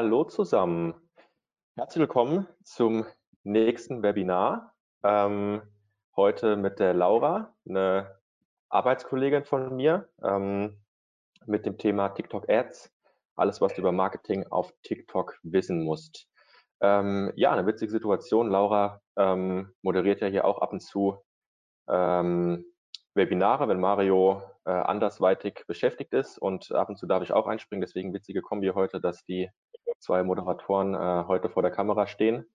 Hallo zusammen. Herzlich willkommen zum nächsten Webinar. Ähm, heute mit der Laura, eine Arbeitskollegin von mir, ähm, mit dem Thema TikTok Ads. Alles, was du über Marketing auf TikTok wissen musst. Ähm, ja, eine witzige Situation. Laura ähm, moderiert ja hier auch ab und zu ähm, Webinare, wenn Mario äh, andersweitig beschäftigt ist und ab und zu darf ich auch einspringen. Deswegen witzige Kombi heute, dass die zwei Moderatoren äh, heute vor der Kamera stehen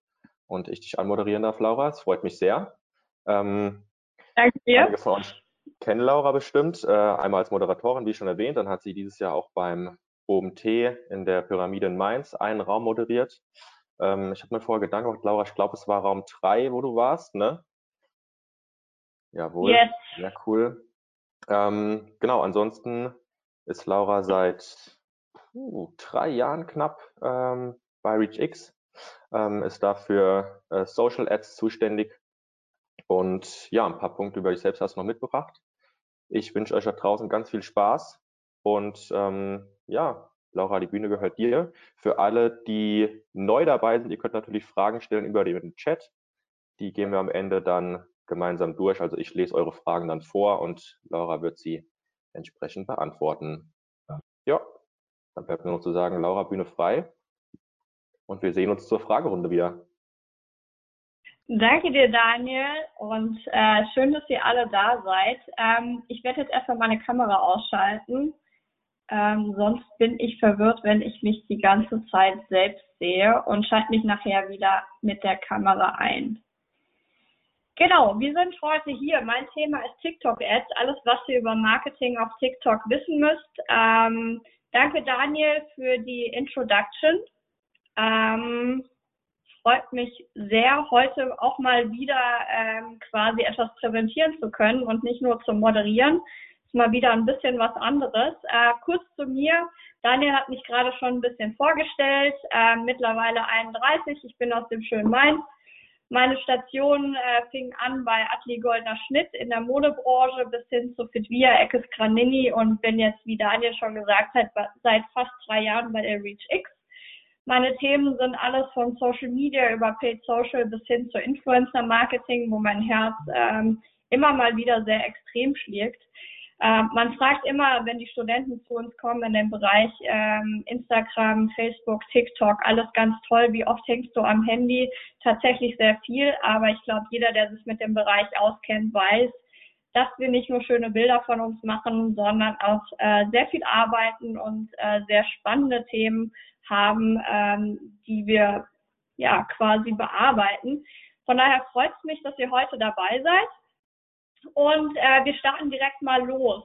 und ich dich anmoderieren darf, Laura. Es freut mich sehr. Ähm, Danke dir. Einige von uns kennen Laura bestimmt, äh, einmal als Moderatorin, wie schon erwähnt. Dann hat sie dieses Jahr auch beim OMT in der Pyramide in Mainz einen Raum moderiert. Ähm, ich habe mir vorher Gedanken gemacht, Laura, ich glaube, es war Raum 3, wo du warst, ne? Jawohl, yes. sehr cool. Ähm, genau, ansonsten ist Laura seit uh, drei Jahren knapp ähm, bei ReachX, ähm, ist dafür äh, Social Ads zuständig und ja, ein paar Punkte über dich selbst hast du noch mitgebracht. Ich wünsche euch da draußen ganz viel Spaß und ähm, ja, Laura, die Bühne gehört dir. Für alle, die neu dabei sind, ihr könnt natürlich Fragen stellen über den Chat. Die gehen wir am Ende dann gemeinsam durch. Also ich lese eure Fragen dann vor und Laura wird sie entsprechend beantworten. Ja, dann bleibt nur noch zu sagen, Laura, Bühne frei. Und wir sehen uns zur Fragerunde wieder. Danke dir, Daniel, und äh, schön, dass ihr alle da seid. Ähm, ich werde jetzt erstmal meine Kamera ausschalten. Ähm, sonst bin ich verwirrt, wenn ich mich die ganze Zeit selbst sehe und schalte mich nachher wieder mit der Kamera ein. Genau, wir sind heute hier. Mein Thema ist TikTok-Ads, alles, was ihr über Marketing auf TikTok wissen müsst. Ähm, danke, Daniel, für die Introduction. Ähm, freut mich sehr, heute auch mal wieder ähm, quasi etwas präsentieren zu können und nicht nur zu moderieren. Ist mal wieder ein bisschen was anderes. Äh, kurz zu mir. Daniel hat mich gerade schon ein bisschen vorgestellt. Äh, mittlerweile 31. Ich bin aus dem schönen Mainz meine Station äh, fing an bei Atli Goldner Schnitt in der Modebranche bis hin zu Fitvia Eckes Granini und bin jetzt, wie Daniel schon gesagt hat, seit fast drei Jahren bei der ReachX. Meine Themen sind alles von Social Media über Paid Social bis hin zu Influencer Marketing, wo mein Herz ähm, immer mal wieder sehr extrem schlägt. Äh, man fragt immer, wenn die Studenten zu uns kommen in den Bereich ähm, Instagram, Facebook, TikTok, alles ganz toll. Wie oft hängst du am Handy? Tatsächlich sehr viel, aber ich glaube, jeder, der sich mit dem Bereich auskennt, weiß, dass wir nicht nur schöne Bilder von uns machen, sondern auch äh, sehr viel arbeiten und äh, sehr spannende Themen haben, ähm, die wir ja quasi bearbeiten. Von daher freut es mich, dass ihr heute dabei seid. Und äh, wir starten direkt mal los.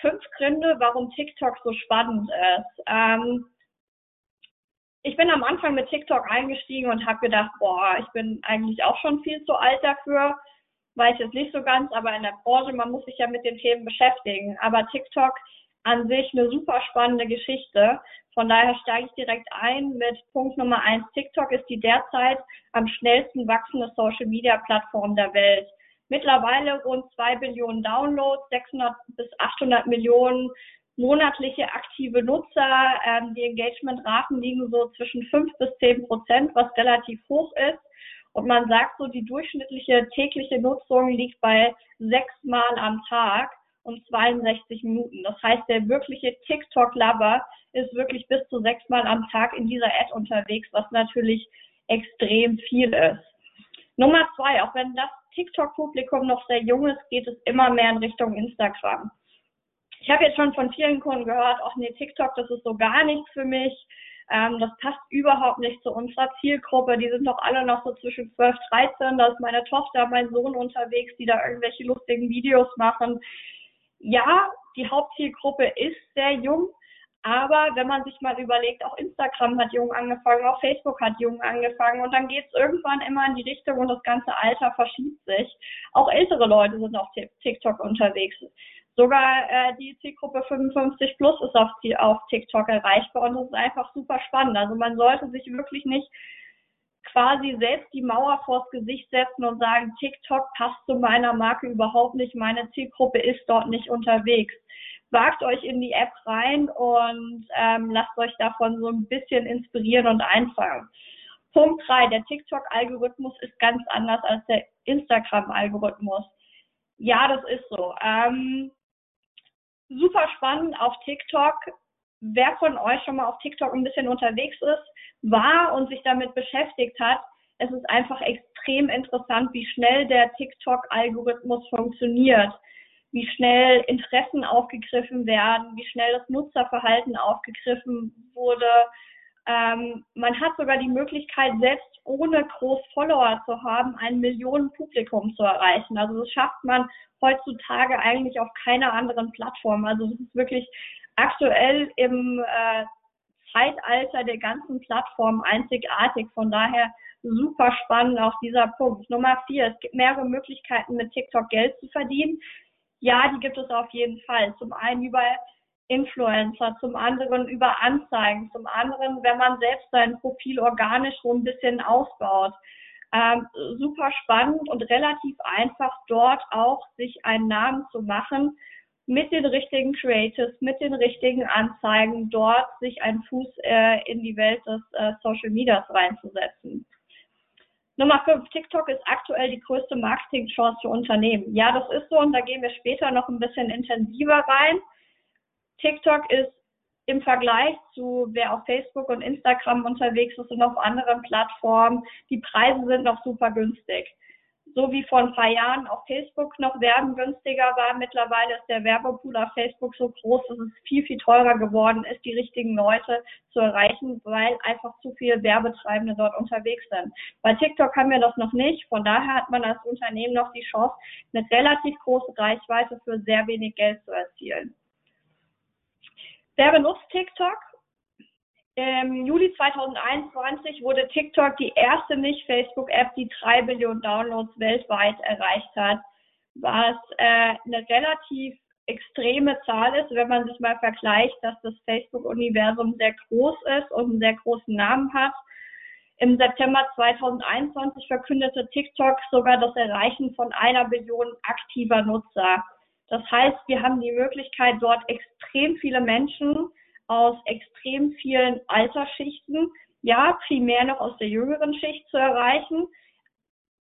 Fünf Gründe, warum TikTok so spannend ist. Ähm, ich bin am Anfang mit TikTok eingestiegen und habe gedacht, boah, ich bin eigentlich auch schon viel zu alt dafür. Weiß jetzt nicht so ganz, aber in der Branche, man muss sich ja mit den Themen beschäftigen. Aber TikTok an sich eine super spannende Geschichte. Von daher steige ich direkt ein mit Punkt Nummer eins. TikTok ist die derzeit am schnellsten wachsende Social Media Plattform der Welt. Mittlerweile rund zwei Billionen Downloads, 600 bis 800 Millionen monatliche aktive Nutzer. Ähm, die Engagement-Raten liegen so zwischen 5 bis 10 Prozent, was relativ hoch ist. Und man sagt so, die durchschnittliche tägliche Nutzung liegt bei sechs Mal am Tag und 62 Minuten. Das heißt, der wirkliche TikTok-Lover ist wirklich bis zu sechs Mal am Tag in dieser Ad unterwegs, was natürlich extrem viel ist. Nummer zwei, auch wenn das TikTok-Publikum noch sehr jung ist, geht es immer mehr in Richtung Instagram. Ich habe jetzt schon von vielen Kunden gehört, ach nee, TikTok, das ist so gar nichts für mich. Ähm, das passt überhaupt nicht zu unserer Zielgruppe. Die sind doch alle noch so zwischen 12, 13. Da ist meine Tochter, mein Sohn unterwegs, die da irgendwelche lustigen Videos machen. Ja, die Hauptzielgruppe ist sehr jung, aber wenn man sich mal überlegt, auch Instagram hat jung angefangen, auch Facebook hat jung angefangen und dann geht es irgendwann immer in die Richtung und das ganze Alter verschiebt sich. Auch ältere Leute sind auf TikTok unterwegs. Sogar äh, die Zielgruppe 55 plus ist auf, auf TikTok erreichbar und das ist einfach super spannend. Also man sollte sich wirklich nicht quasi selbst die Mauer vors Gesicht setzen und sagen, TikTok passt zu meiner Marke überhaupt nicht, meine Zielgruppe ist dort nicht unterwegs. Wagt euch in die App rein und ähm, lasst euch davon so ein bisschen inspirieren und einfangen. Punkt drei: Der TikTok-Algorithmus ist ganz anders als der Instagram-Algorithmus. Ja, das ist so. Ähm, super spannend auf TikTok. Wer von euch schon mal auf TikTok ein bisschen unterwegs ist, war und sich damit beschäftigt hat, es ist einfach extrem interessant, wie schnell der TikTok-Algorithmus funktioniert, wie schnell Interessen aufgegriffen werden, wie schnell das Nutzerverhalten aufgegriffen wurde. Ähm, man hat sogar die Möglichkeit, selbst ohne groß Follower zu haben, ein Millionenpublikum zu erreichen. Also das schafft man heutzutage eigentlich auf keiner anderen Plattform. Also das ist wirklich aktuell im äh, Zeitalter der ganzen Plattformen einzigartig. Von daher super spannend auch dieser Punkt. Nummer vier, es gibt mehrere Möglichkeiten, mit TikTok Geld zu verdienen. Ja, die gibt es auf jeden Fall. Zum einen über Influencer, zum anderen über Anzeigen, zum anderen, wenn man selbst sein Profil organisch so ein bisschen ausbaut. Ähm, super spannend und relativ einfach dort auch sich einen Namen zu machen mit den richtigen Creatives, mit den richtigen Anzeigen, dort sich einen Fuß äh, in die Welt des äh, Social Medias reinzusetzen. Nummer 5, TikTok ist aktuell die größte Marketingchance für Unternehmen. Ja, das ist so und da gehen wir später noch ein bisschen intensiver rein. TikTok ist im Vergleich zu wer auf Facebook und Instagram unterwegs ist und auf anderen Plattformen, die Preise sind noch super günstig so wie vor ein paar Jahren auf Facebook noch Werben günstiger war, mittlerweile ist der Werbepool auf Facebook so groß, dass es viel, viel teurer geworden ist, die richtigen Leute zu erreichen, weil einfach zu viele Werbetreibende dort unterwegs sind. Bei TikTok haben wir das noch nicht. Von daher hat man als Unternehmen noch die Chance, eine relativ große Reichweite für sehr wenig Geld zu erzielen. Wer benutzt TikTok? Im Juli 2021 wurde TikTok die erste Nicht-Facebook-App, die drei Billionen Downloads weltweit erreicht hat, was äh, eine relativ extreme Zahl ist, wenn man sich mal vergleicht, dass das Facebook-Universum sehr groß ist und einen sehr großen Namen hat. Im September 2021 verkündete TikTok sogar das Erreichen von einer Billion aktiver Nutzer. Das heißt, wir haben die Möglichkeit, dort extrem viele Menschen aus extrem vielen Altersschichten, ja, primär noch aus der jüngeren Schicht zu erreichen,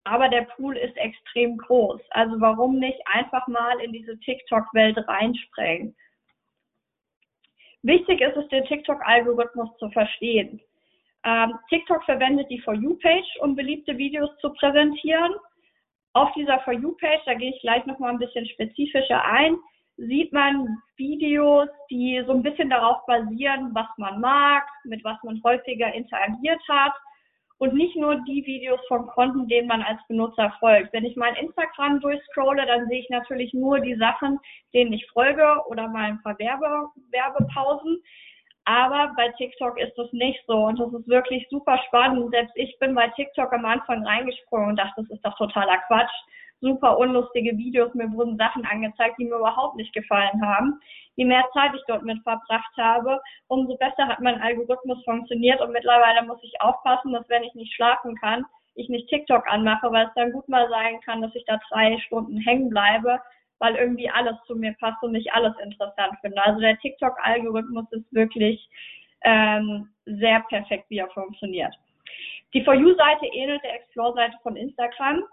aber der Pool ist extrem groß. Also warum nicht einfach mal in diese TikTok-Welt reinsprengen? Wichtig ist es, den TikTok-Algorithmus zu verstehen. Ähm, TikTok verwendet die For You-Page, um beliebte Videos zu präsentieren. Auf dieser For You-Page, da gehe ich gleich nochmal ein bisschen spezifischer ein, sieht man Videos, die so ein bisschen darauf basieren, was man mag, mit was man häufiger interagiert hat und nicht nur die Videos von Konten, denen man als Benutzer folgt. Wenn ich mein Instagram durchscrolle, dann sehe ich natürlich nur die Sachen, denen ich folge oder mal ein paar Werbe, Werbepausen. Aber bei TikTok ist das nicht so und das ist wirklich super spannend. Selbst ich bin bei TikTok am Anfang reingesprungen und dachte, das ist doch totaler Quatsch super unlustige Videos, mir wurden Sachen angezeigt, die mir überhaupt nicht gefallen haben. Je mehr Zeit ich dort mit verbracht habe, umso besser hat mein Algorithmus funktioniert und mittlerweile muss ich aufpassen, dass wenn ich nicht schlafen kann, ich nicht TikTok anmache, weil es dann gut mal sein kann, dass ich da drei Stunden hängen bleibe, weil irgendwie alles zu mir passt und ich alles interessant finde. Also der TikTok-Algorithmus ist wirklich ähm, sehr perfekt, wie er funktioniert. Die For You-Seite ähnelt der Explore-Seite von Instagram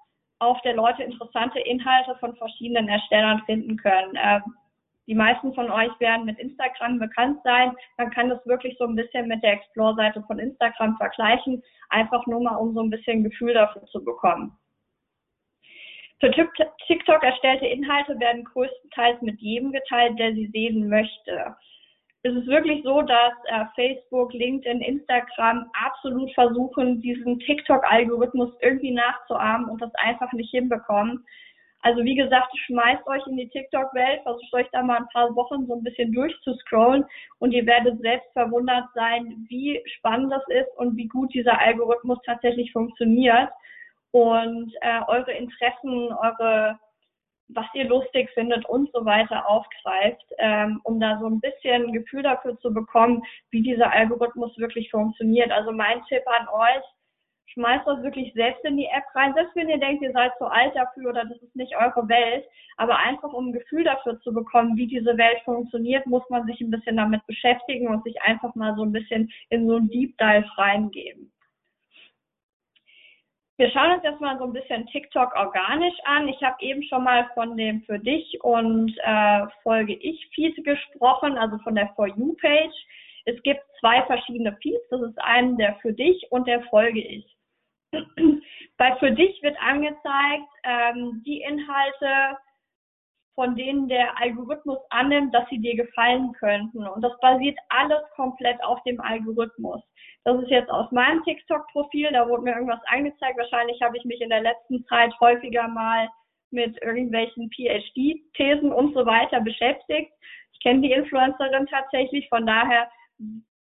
auf der Leute interessante Inhalte von verschiedenen Erstellern finden können. Ähm, die meisten von euch werden mit Instagram bekannt sein. Man kann das wirklich so ein bisschen mit der Explore-Seite von Instagram vergleichen, einfach nur mal, um so ein bisschen Gefühl dafür zu bekommen. Für TikTok erstellte Inhalte werden größtenteils mit jedem geteilt, der sie sehen möchte ist es wirklich so, dass äh, Facebook, LinkedIn, Instagram absolut versuchen, diesen TikTok-Algorithmus irgendwie nachzuahmen und das einfach nicht hinbekommen. Also wie gesagt, schmeißt euch in die TikTok-Welt, versucht euch da mal ein paar Wochen so ein bisschen durchzuscrollen und ihr werdet selbst verwundert sein, wie spannend das ist und wie gut dieser Algorithmus tatsächlich funktioniert und äh, eure Interessen, eure was ihr lustig findet und so weiter aufgreift, ähm, um da so ein bisschen Gefühl dafür zu bekommen, wie dieser Algorithmus wirklich funktioniert. Also mein Tipp an euch, schmeißt das wirklich selbst in die App rein, selbst wenn ihr denkt, ihr seid zu alt dafür oder das ist nicht eure Welt, aber einfach um ein Gefühl dafür zu bekommen, wie diese Welt funktioniert, muss man sich ein bisschen damit beschäftigen und sich einfach mal so ein bisschen in so ein Deep Dive reingeben. Wir schauen uns jetzt mal so ein bisschen TikTok organisch an. Ich habe eben schon mal von dem für dich und äh, Folge ich Feed gesprochen, also von der For You Page. Es gibt zwei verschiedene Feeds. Das ist ein der für dich und der Folge ich. Bei für dich wird angezeigt ähm, die Inhalte, von denen der Algorithmus annimmt, dass sie dir gefallen könnten. Und das basiert alles komplett auf dem Algorithmus. Das ist jetzt aus meinem TikTok-Profil, da wurde mir irgendwas angezeigt. Wahrscheinlich habe ich mich in der letzten Zeit häufiger mal mit irgendwelchen PhD-Thesen und so weiter beschäftigt. Ich kenne die Influencerin tatsächlich, von daher,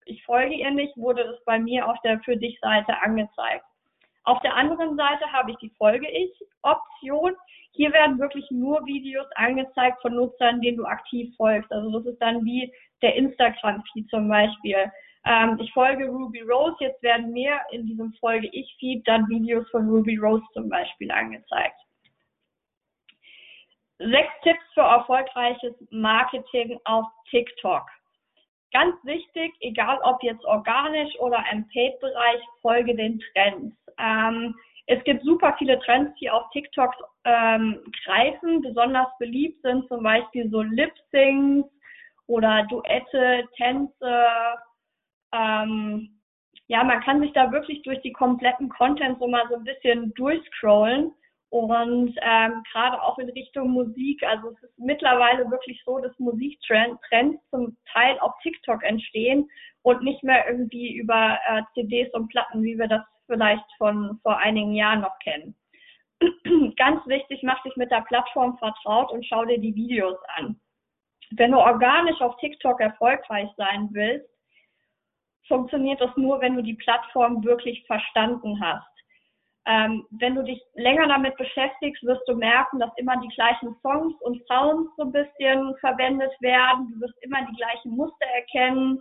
ich folge ihr nicht, wurde das bei mir auf der Für dich Seite angezeigt. Auf der anderen Seite habe ich die Folge-Ich-Option. Hier werden wirklich nur Videos angezeigt von Nutzern, denen du aktiv folgst. Also das ist dann wie der Instagram-Feed zum Beispiel. Ähm, ich folge Ruby Rose, jetzt werden mir in diesem Folge-Ich-Feed dann Videos von Ruby Rose zum Beispiel angezeigt. Sechs Tipps für erfolgreiches Marketing auf TikTok. Ganz wichtig, egal ob jetzt organisch oder im Paid-Bereich, folge den Trends. Ähm, es gibt super viele Trends, die auf TikTok ähm, greifen. Besonders beliebt sind zum Beispiel so Lip-Syncs oder Duette, Tänze. Ähm, ja, man kann sich da wirklich durch die kompletten Content so mal so ein bisschen durchscrollen und ähm, gerade auch in Richtung Musik, also es ist mittlerweile wirklich so, dass Musiktrends zum Teil auf TikTok entstehen und nicht mehr irgendwie über äh, CDs und Platten, wie wir das vielleicht von vor einigen Jahren noch kennen. Ganz wichtig, mach dich mit der Plattform vertraut und schau dir die Videos an. Wenn du organisch auf TikTok erfolgreich sein willst, funktioniert das nur, wenn du die Plattform wirklich verstanden hast. Ähm, wenn du dich länger damit beschäftigst, wirst du merken, dass immer die gleichen Songs und Sounds so ein bisschen verwendet werden. Du wirst immer die gleichen Muster erkennen.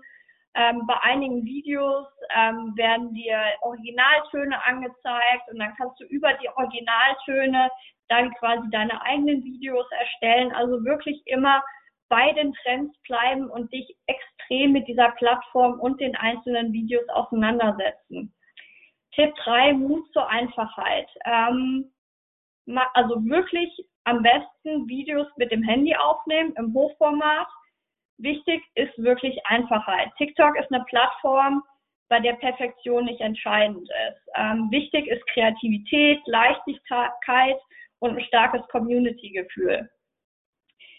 Ähm, bei einigen Videos ähm, werden dir Originaltöne angezeigt und dann kannst du über die Originaltöne dann quasi deine eigenen Videos erstellen. Also wirklich immer bei den Trends bleiben und dich extrem mit dieser Plattform und den einzelnen Videos auseinandersetzen. Tipp 3, Mut zur Einfachheit. Ähm, also wirklich am besten Videos mit dem Handy aufnehmen im Hochformat. Wichtig ist wirklich Einfachheit. TikTok ist eine Plattform, bei der Perfektion nicht entscheidend ist. Ähm, wichtig ist Kreativität, Leichtigkeit und ein starkes Community-Gefühl.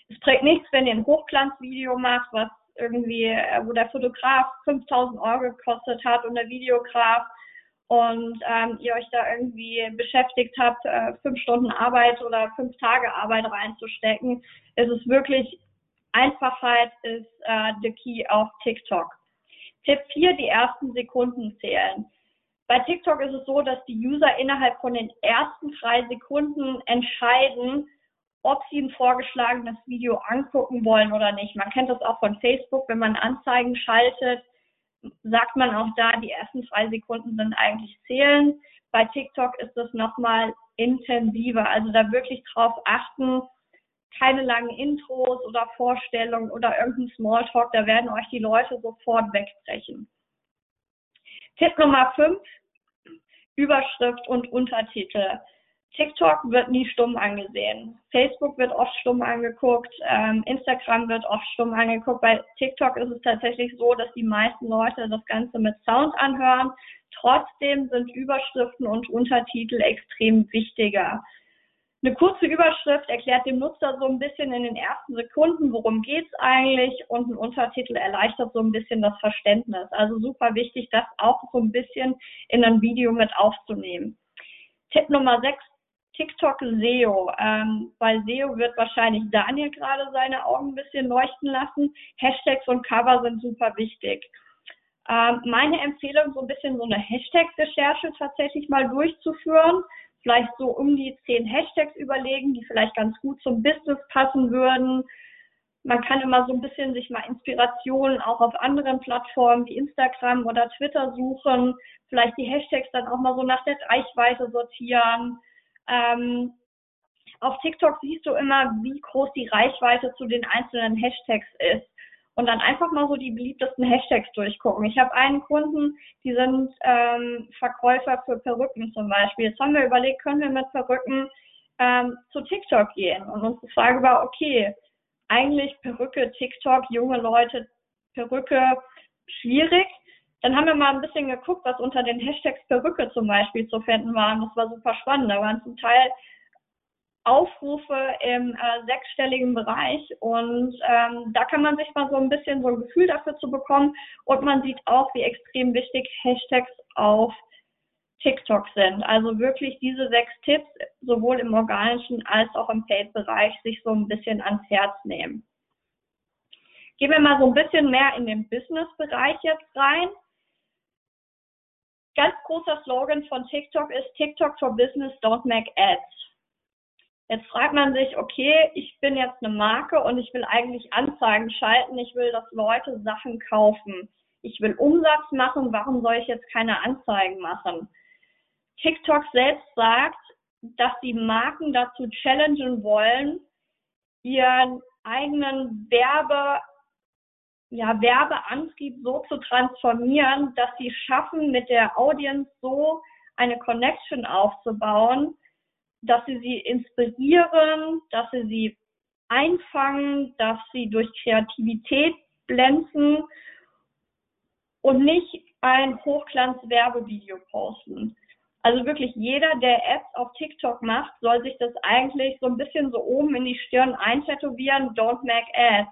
Es trägt nichts, wenn ihr ein Hochglanzvideo macht, was irgendwie, äh, wo der Fotograf 5000 Euro gekostet hat und der Videograf und ähm, ihr euch da irgendwie beschäftigt habt, äh, fünf Stunden Arbeit oder fünf Tage Arbeit reinzustecken, ist es wirklich Einfachheit ist äh, the key auf TikTok. Tipp 4, die ersten Sekunden zählen. Bei TikTok ist es so, dass die User innerhalb von den ersten drei Sekunden entscheiden, ob sie ein vorgeschlagenes Video angucken wollen oder nicht. Man kennt das auch von Facebook, wenn man Anzeigen schaltet, sagt man auch da, die ersten zwei Sekunden sind eigentlich zählen. Bei TikTok ist das nochmal intensiver. Also da wirklich drauf achten, keine langen Intros oder Vorstellungen oder irgendein Smalltalk, da werden euch die Leute sofort wegbrechen. Tipp Nummer 5, Überschrift und Untertitel. TikTok wird nie stumm angesehen. Facebook wird oft stumm angeguckt, ähm, Instagram wird oft stumm angeguckt. Bei TikTok ist es tatsächlich so, dass die meisten Leute das Ganze mit Sound anhören. Trotzdem sind Überschriften und Untertitel extrem wichtiger. Eine kurze Überschrift erklärt dem Nutzer so ein bisschen in den ersten Sekunden, worum geht's eigentlich und ein Untertitel erleichtert so ein bisschen das Verständnis. Also super wichtig, das auch so ein bisschen in ein Video mit aufzunehmen. Tipp Nummer 6, TikTok SEO. Ähm, bei SEO wird wahrscheinlich Daniel gerade seine Augen ein bisschen leuchten lassen. Hashtags und Cover sind super wichtig. Ähm, meine Empfehlung, so ein bisschen so eine Hashtag-Recherche tatsächlich mal durchzuführen. Vielleicht so um die zehn Hashtags überlegen, die vielleicht ganz gut zum Business passen würden. man kann immer so ein bisschen sich mal Inspirationen auch auf anderen Plattformen wie Instagram oder Twitter suchen, vielleicht die Hashtags dann auch mal so nach der Reichweite sortieren. Ähm, auf TikTok siehst du immer, wie groß die Reichweite zu den einzelnen Hashtags ist. Und dann einfach mal so die beliebtesten Hashtags durchgucken. Ich habe einen Kunden, die sind ähm, Verkäufer für Perücken zum Beispiel. Jetzt haben wir überlegt, können wir mit Perücken ähm, zu TikTok gehen? Und unsere Frage war, okay, eigentlich Perücke, TikTok, junge Leute, Perücke, schwierig. Dann haben wir mal ein bisschen geguckt, was unter den Hashtags Perücke zum Beispiel zu finden war. Und das war super spannend. Da waren zum Teil Aufrufe im äh, sechsstelligen Bereich und ähm, da kann man sich mal so ein bisschen so ein Gefühl dafür zu bekommen und man sieht auch, wie extrem wichtig Hashtags auf TikTok sind. Also wirklich diese sechs Tipps, sowohl im organischen als auch im Paid-Bereich, sich so ein bisschen ans Herz nehmen. Gehen wir mal so ein bisschen mehr in den Business-Bereich jetzt rein. Ganz großer Slogan von TikTok ist TikTok for Business, don't make ads. Jetzt fragt man sich, okay, ich bin jetzt eine Marke und ich will eigentlich Anzeigen schalten, ich will, dass Leute Sachen kaufen. Ich will Umsatz machen, warum soll ich jetzt keine Anzeigen machen? TikTok selbst sagt, dass die Marken dazu challengen wollen, ihren eigenen Werbe, ja, Werbeantrieb so zu transformieren, dass sie schaffen, mit der Audience so eine Connection aufzubauen, dass sie sie inspirieren, dass sie sie einfangen, dass sie durch Kreativität glänzen und nicht ein Hochglanz-Werbevideo posten. Also wirklich jeder, der Ads auf TikTok macht, soll sich das eigentlich so ein bisschen so oben in die Stirn eintätowieren. Don't make ads.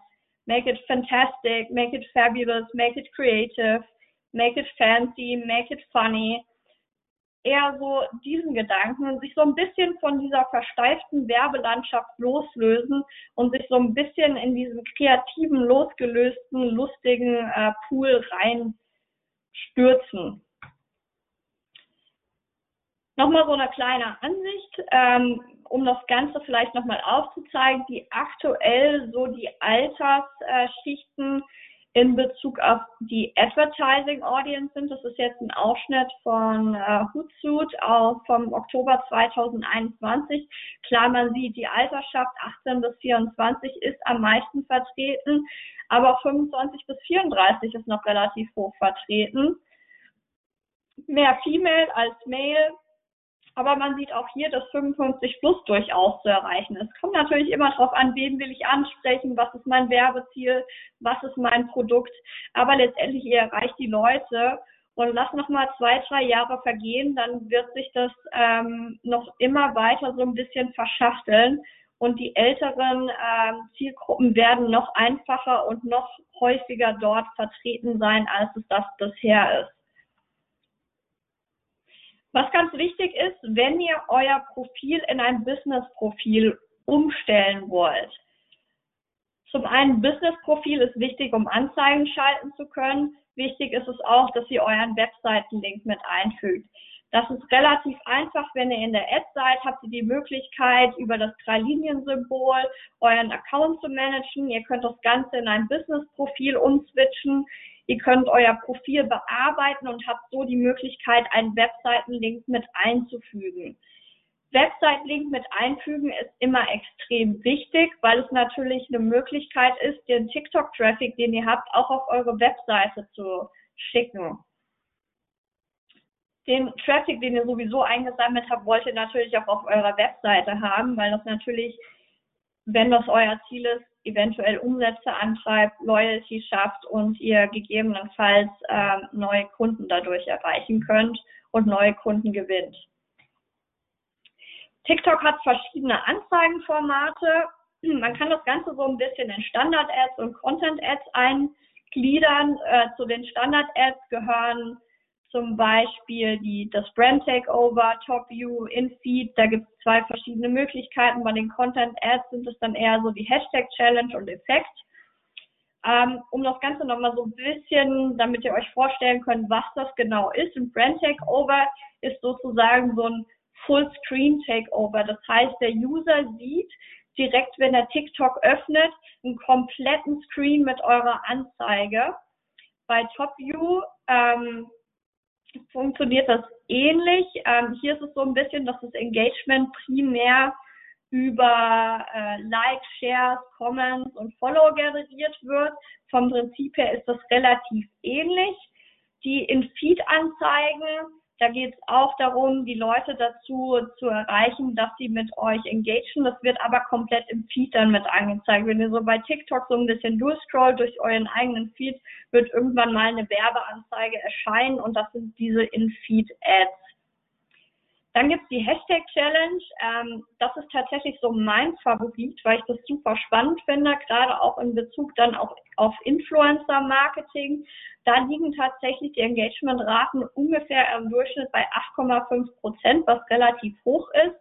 Make it fantastic, make it fabulous, make it creative, make it fancy, make it funny. Eher so diesen Gedanken sich so ein bisschen von dieser versteiften Werbelandschaft loslösen und sich so ein bisschen in diesen kreativen, losgelösten, lustigen äh, Pool reinstürzen. Nochmal so eine kleine Ansicht, ähm, um das Ganze vielleicht nochmal aufzuzeigen, die aktuell so die Altersschichten in Bezug auf die Advertising Audience sind. Das ist jetzt ein Ausschnitt von äh, Hootsuite auch vom Oktober 2021. Klar, man sieht, die Altersschaft 18 bis 24 ist am meisten vertreten, aber 25 bis 34 ist noch relativ hoch vertreten. Mehr Female als Male aber man sieht auch hier, dass 55 plus durchaus zu erreichen ist. Kommt natürlich immer darauf an, wen will ich ansprechen, was ist mein Werbeziel, was ist mein Produkt. Aber letztendlich ihr erreicht die Leute und lasst noch mal zwei, drei Jahre vergehen, dann wird sich das ähm, noch immer weiter so ein bisschen verschachteln und die älteren ähm, Zielgruppen werden noch einfacher und noch häufiger dort vertreten sein, als es das bisher ist. Was ganz wichtig ist, wenn ihr euer Profil in ein Business-Profil umstellen wollt. Zum einen Business-Profil ist wichtig, um Anzeigen schalten zu können. Wichtig ist es auch, dass ihr euren Webseitenlink mit einfügt. Das ist relativ einfach, wenn ihr in der Ad seid, habt ihr die Möglichkeit, über das Drei-Linien-Symbol euren Account zu managen. Ihr könnt das Ganze in ein Business-Profil umswitchen. Ihr könnt euer Profil bearbeiten und habt so die Möglichkeit, einen Webseitenlink mit einzufügen. Website-Link mit einfügen ist immer extrem wichtig, weil es natürlich eine Möglichkeit ist, den TikTok-Traffic, den ihr habt, auch auf eure Webseite zu schicken. Den Traffic, den ihr sowieso eingesammelt habt, wollt ihr natürlich auch auf eurer Webseite haben, weil das natürlich, wenn das euer Ziel ist, eventuell Umsätze antreibt, Loyalty schafft und ihr gegebenenfalls äh, neue Kunden dadurch erreichen könnt und neue Kunden gewinnt. TikTok hat verschiedene Anzeigenformate. Man kann das Ganze so ein bisschen in Standard-Ads und Content-Ads eingliedern. Äh, zu den Standard-Ads gehören zum Beispiel die, das Brand Takeover, Top View, InFeed. Da gibt es zwei verschiedene Möglichkeiten. Bei den Content Ads sind es dann eher so die Hashtag Challenge und Effekt. Ähm, um das Ganze nochmal so ein bisschen, damit ihr euch vorstellen könnt, was das genau ist. Ein Brand Takeover ist sozusagen so ein Full Screen Takeover. Das heißt, der User sieht direkt, wenn er TikTok öffnet, einen kompletten Screen mit eurer Anzeige. Bei TopView ähm, funktioniert das ähnlich. Ähm, hier ist es so ein bisschen, dass das Engagement primär über äh, Likes, Shares, Comments und Follow generiert wird. Vom Prinzip her ist das relativ ähnlich. Die In-Feed-Anzeigen da geht es auch darum, die Leute dazu zu erreichen, dass sie mit euch engagen. Das wird aber komplett im Feed dann mit angezeigt. Wenn ihr so bei TikTok so ein bisschen durchscrollt durch euren eigenen Feed, wird irgendwann mal eine Werbeanzeige erscheinen und das sind diese In-Feed-Ads. Dann gibt's die Hashtag Challenge. Ähm, das ist tatsächlich so mein Favorit, weil ich das super spannend finde, gerade auch in Bezug dann auch auf Influencer Marketing. Da liegen tatsächlich die Engagementraten ungefähr im Durchschnitt bei 8,5 Prozent, was relativ hoch ist.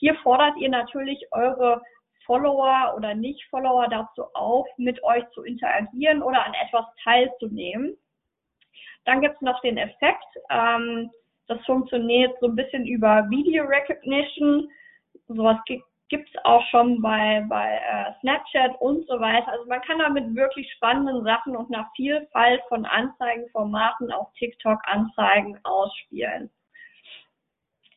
Hier fordert ihr natürlich eure Follower oder Nicht-Follower dazu auf, mit euch zu interagieren oder an etwas teilzunehmen. Dann gibt's noch den Effekt. Ähm, das funktioniert so ein bisschen über Video Recognition. Sowas gibt es auch schon bei, bei äh, Snapchat und so weiter. Also man kann damit wirklich spannenden Sachen und nach Vielfalt von Anzeigenformaten auf TikTok Anzeigen ausspielen.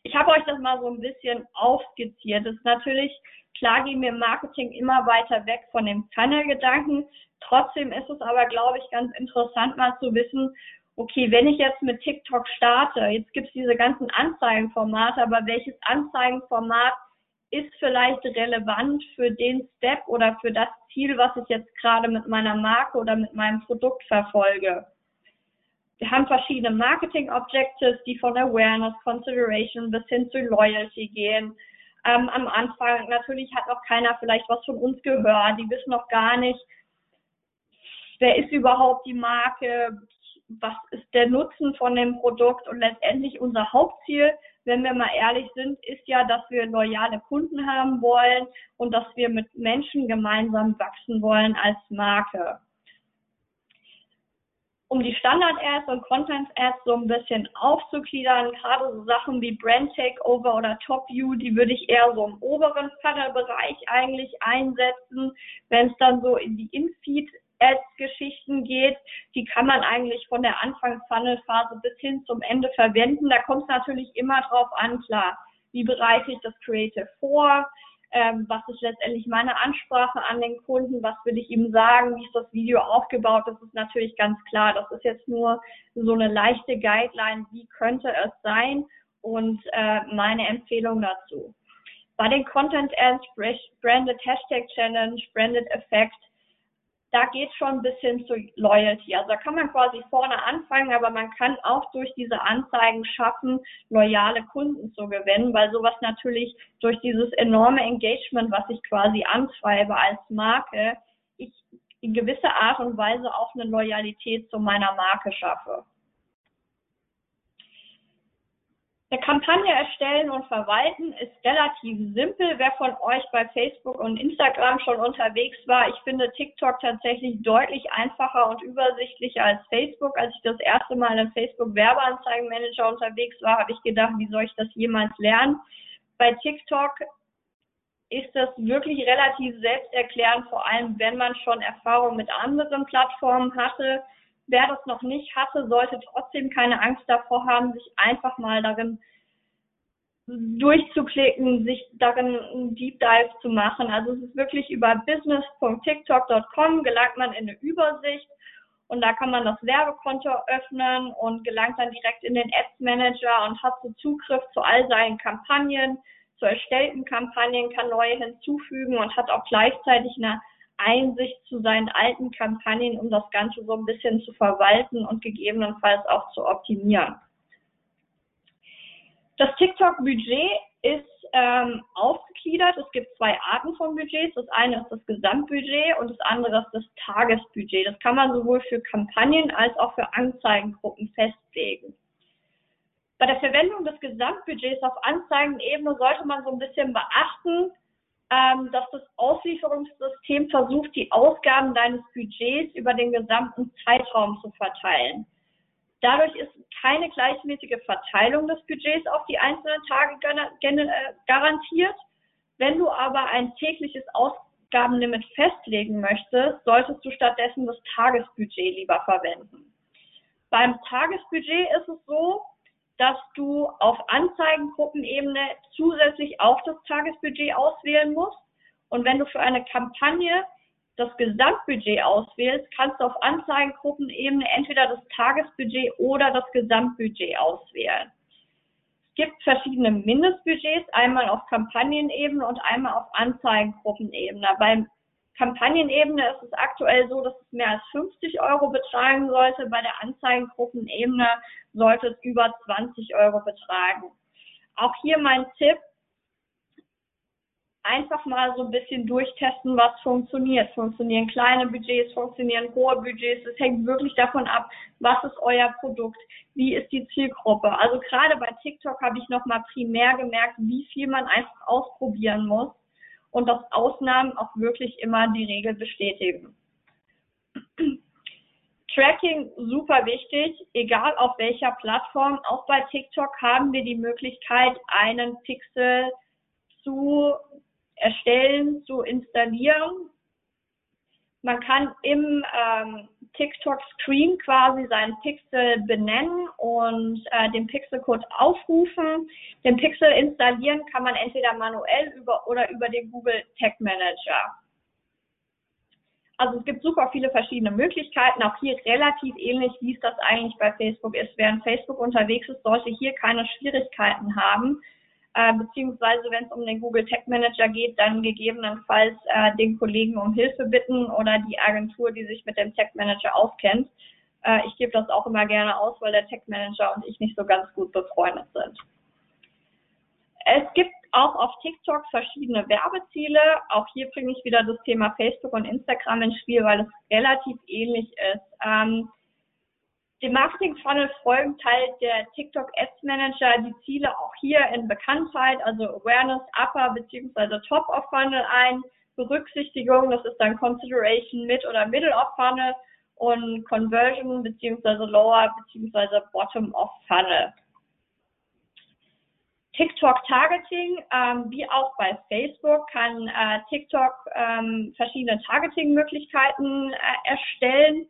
Ich habe euch das mal so ein bisschen aufskizziert. Das ist natürlich, klar gehen wir im Marketing immer weiter weg von dem Funnel-Gedanken. Trotzdem ist es aber, glaube ich, ganz interessant mal zu wissen, okay, wenn ich jetzt mit TikTok starte, jetzt gibt es diese ganzen Anzeigenformate, aber welches Anzeigenformat ist vielleicht relevant für den Step oder für das Ziel, was ich jetzt gerade mit meiner Marke oder mit meinem Produkt verfolge? Wir haben verschiedene Marketing Objectives, die von Awareness, Consideration bis hin zu Loyalty gehen. Ähm, am Anfang natürlich hat noch keiner vielleicht was von uns gehört. Die wissen noch gar nicht, wer ist überhaupt die Marke, was ist der Nutzen von dem Produkt und letztendlich unser Hauptziel, wenn wir mal ehrlich sind, ist ja, dass wir loyale Kunden haben wollen und dass wir mit Menschen gemeinsam wachsen wollen als Marke. Um die Standard-Ads und Content-Ads so ein bisschen aufzugliedern, gerade so Sachen wie Brand Takeover oder Top View, die würde ich eher so im oberen Funnel-Bereich eigentlich einsetzen. Wenn es dann so in die In-Feed Ads-Geschichten geht, die kann man eigentlich von der Anfangs-Funnel-Phase bis hin zum Ende verwenden. Da kommt es natürlich immer drauf an, klar, wie bereite ich das Creative vor, ähm, was ist letztendlich meine Ansprache an den Kunden, was will ich ihm sagen, wie ist das Video aufgebaut, das ist natürlich ganz klar. Das ist jetzt nur so eine leichte Guideline, wie könnte es sein und äh, meine Empfehlung dazu. Bei den Content Ads, Branded Hashtag Challenge, Branded Effect, da geht schon ein bisschen zu Loyalty. Also da kann man quasi vorne anfangen, aber man kann auch durch diese Anzeigen schaffen, loyale Kunden zu gewinnen, weil sowas natürlich durch dieses enorme Engagement, was ich quasi antreibe als Marke, ich in gewisser Art und Weise auch eine Loyalität zu meiner Marke schaffe. Eine Kampagne erstellen und verwalten ist relativ simpel. Wer von euch bei Facebook und Instagram schon unterwegs war, ich finde TikTok tatsächlich deutlich einfacher und übersichtlicher als Facebook. Als ich das erste Mal im Facebook Werbeanzeigenmanager unterwegs war, habe ich gedacht, wie soll ich das jemals lernen? Bei TikTok ist das wirklich relativ selbsterklärend, vor allem wenn man schon Erfahrung mit anderen Plattformen hatte. Wer das noch nicht hatte, sollte trotzdem keine Angst davor haben, sich einfach mal darin durchzuklicken, sich darin einen Deep Dive zu machen. Also es ist wirklich über business.tiktok.com gelangt man in eine Übersicht und da kann man das Werbekonto öffnen und gelangt dann direkt in den Ads Manager und hat so Zugriff zu all seinen Kampagnen, zu erstellten Kampagnen, kann neue hinzufügen und hat auch gleichzeitig eine Einsicht zu seinen alten Kampagnen, um das Ganze so ein bisschen zu verwalten und gegebenenfalls auch zu optimieren. Das TikTok-Budget ist ähm, aufgegliedert. Es gibt zwei Arten von Budgets. Das eine ist das Gesamtbudget und das andere ist das Tagesbudget. Das kann man sowohl für Kampagnen als auch für Anzeigengruppen festlegen. Bei der Verwendung des Gesamtbudgets auf Anzeigenebene sollte man so ein bisschen beachten, ähm, dass das Auslieferungssystem versucht, die Ausgaben deines Budgets über den gesamten Zeitraum zu verteilen. Dadurch ist keine gleichmäßige Verteilung des Budgets auf die einzelnen Tage äh, garantiert. Wenn du aber ein tägliches Ausgabenlimit festlegen möchtest, solltest du stattdessen das Tagesbudget lieber verwenden. Beim Tagesbudget ist es so, dass du auf Anzeigengruppenebene zusätzlich auch das Tagesbudget auswählen musst. Und wenn du für eine Kampagne das Gesamtbudget auswählst, kannst du auf Anzeigengruppenebene entweder das Tagesbudget oder das Gesamtbudget auswählen. Es gibt verschiedene Mindestbudgets, einmal auf Kampagnenebene und einmal auf Anzeigengruppenebene. Beim Kampagnenebene ist es aktuell so, dass es mehr als 50 Euro betragen sollte. Bei der Anzeigengruppenebene sollte es über 20 Euro betragen. Auch hier mein Tipp, einfach mal so ein bisschen durchtesten, was funktioniert. Funktionieren kleine Budgets, funktionieren hohe Budgets. Es hängt wirklich davon ab, was ist euer Produkt, wie ist die Zielgruppe. Also gerade bei TikTok habe ich nochmal primär gemerkt, wie viel man einfach ausprobieren muss und dass Ausnahmen auch wirklich immer die Regel bestätigen. Tracking super wichtig, egal auf welcher Plattform. Auch bei TikTok haben wir die Möglichkeit, einen Pixel zu erstellen, zu installieren. Man kann im ähm, TikTok-Screen quasi seinen Pixel benennen und äh, den Pixelcode aufrufen. Den Pixel installieren kann man entweder manuell über oder über den Google Tag Manager. Also es gibt super viele verschiedene Möglichkeiten, auch hier relativ ähnlich, wie es das eigentlich bei Facebook ist. Während Facebook unterwegs ist, sollte hier keine Schwierigkeiten haben, äh, beziehungsweise wenn es um den Google Tag Manager geht, dann gegebenenfalls äh, den Kollegen um Hilfe bitten oder die Agentur, die sich mit dem Tag Manager auskennt. Äh, ich gebe das auch immer gerne aus, weil der Tag Manager und ich nicht so ganz gut befreundet sind. Es gibt auch auf TikTok verschiedene Werbeziele. Auch hier bringe ich wieder das Thema Facebook und Instagram ins Spiel, weil es relativ ähnlich ist. Ähm, dem Marketing Funnel folgen teilt der TikTok Ads Manager die Ziele auch hier in Bekanntheit, also Awareness, Upper bzw. Top of Funnel ein. Berücksichtigung, das ist dann Consideration, Mid oder Middle of Funnel und Conversion bzw. Lower bzw. Bottom of Funnel. TikTok Targeting, ähm, wie auch bei Facebook, kann äh, TikTok ähm, verschiedene Targeting-Möglichkeiten äh, erstellen.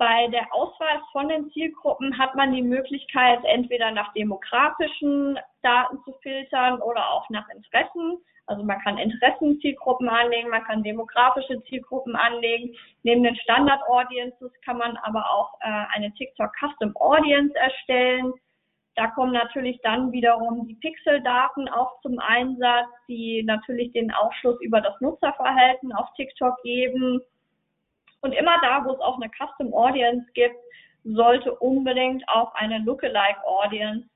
Bei der Auswahl von den Zielgruppen hat man die Möglichkeit, entweder nach demografischen Daten zu filtern oder auch nach Interessen. Also man kann Interessenzielgruppen anlegen, man kann demografische Zielgruppen anlegen. Neben den Standard Audiences kann man aber auch äh, eine TikTok Custom Audience erstellen. Da kommen natürlich dann wiederum die Pixeldaten auch zum Einsatz, die natürlich den Aufschluss über das Nutzerverhalten auf TikTok geben. Und immer da, wo es auch eine Custom Audience gibt, sollte unbedingt auch eine Lookalike Audience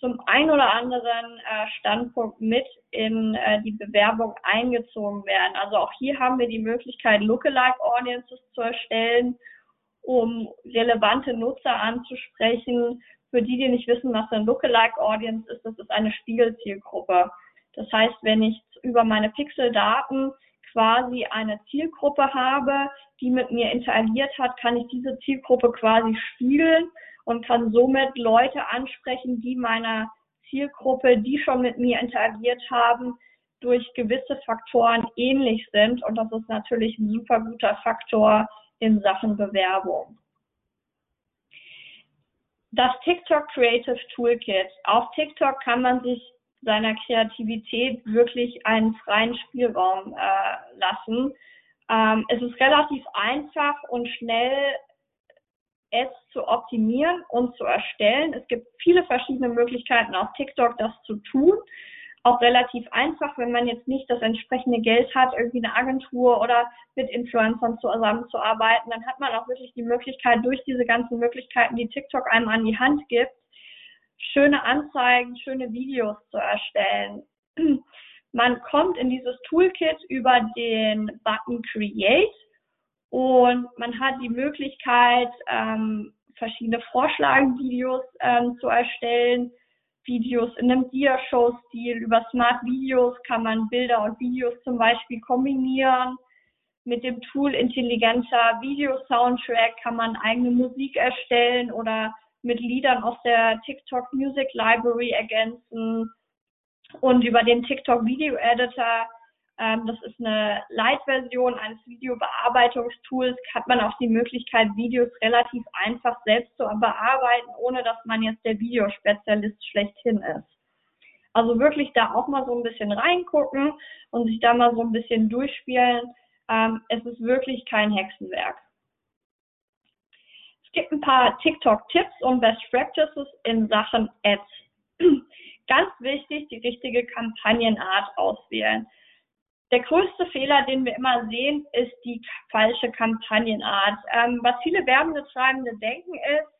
zum ein oder anderen äh, Standpunkt mit in äh, die Bewerbung eingezogen werden. Also auch hier haben wir die Möglichkeit, Lookalike Audiences zu erstellen, um relevante Nutzer anzusprechen. Für die, die nicht wissen, was ein Lookalike Audience ist, das ist eine Spiegelzielgruppe. Das heißt, wenn ich über meine Pixel-Daten quasi eine Zielgruppe habe, die mit mir interagiert hat, kann ich diese Zielgruppe quasi spiegeln und kann somit Leute ansprechen, die meiner Zielgruppe, die schon mit mir interagiert haben, durch gewisse Faktoren ähnlich sind. Und das ist natürlich ein super guter Faktor in Sachen Bewerbung. Das TikTok Creative Toolkit. Auf TikTok kann man sich seiner Kreativität wirklich einen freien Spielraum äh, lassen. Ähm, es ist relativ einfach und schnell, es zu optimieren und zu erstellen. Es gibt viele verschiedene Möglichkeiten auf TikTok, das zu tun. Auch relativ einfach, wenn man jetzt nicht das entsprechende Geld hat, irgendwie eine Agentur oder mit Influencern zusammenzuarbeiten, dann hat man auch wirklich die Möglichkeit, durch diese ganzen Möglichkeiten, die TikTok einem an die Hand gibt, schöne Anzeigen, schöne Videos zu erstellen. Man kommt in dieses Toolkit über den Button Create und man hat die Möglichkeit, ähm, verschiedene Vorschlagenvideos ähm, zu erstellen. Videos in einem Dia-Show-Stil. Über Smart Videos kann man Bilder und Videos zum Beispiel kombinieren. Mit dem Tool intelligenter Video-Soundtrack kann man eigene Musik erstellen oder mit Liedern aus der TikTok Music Library ergänzen. Und über den TikTok Video Editor, ähm, das ist eine Light-Version eines Videobearbeitungstools, hat man auch die Möglichkeit, Videos relativ einfach selbst zu bearbeiten, ohne dass man jetzt der Videospezialist schlechthin ist. Also wirklich da auch mal so ein bisschen reingucken und sich da mal so ein bisschen durchspielen. Ähm, es ist wirklich kein Hexenwerk. Es gibt ein paar TikTok-Tipps und Best Practices in Sachen Ads. Ganz wichtig, die richtige Kampagnenart auswählen. Der größte Fehler, den wir immer sehen, ist die falsche Kampagnenart. Ähm, was viele werbende Treibende denken ist,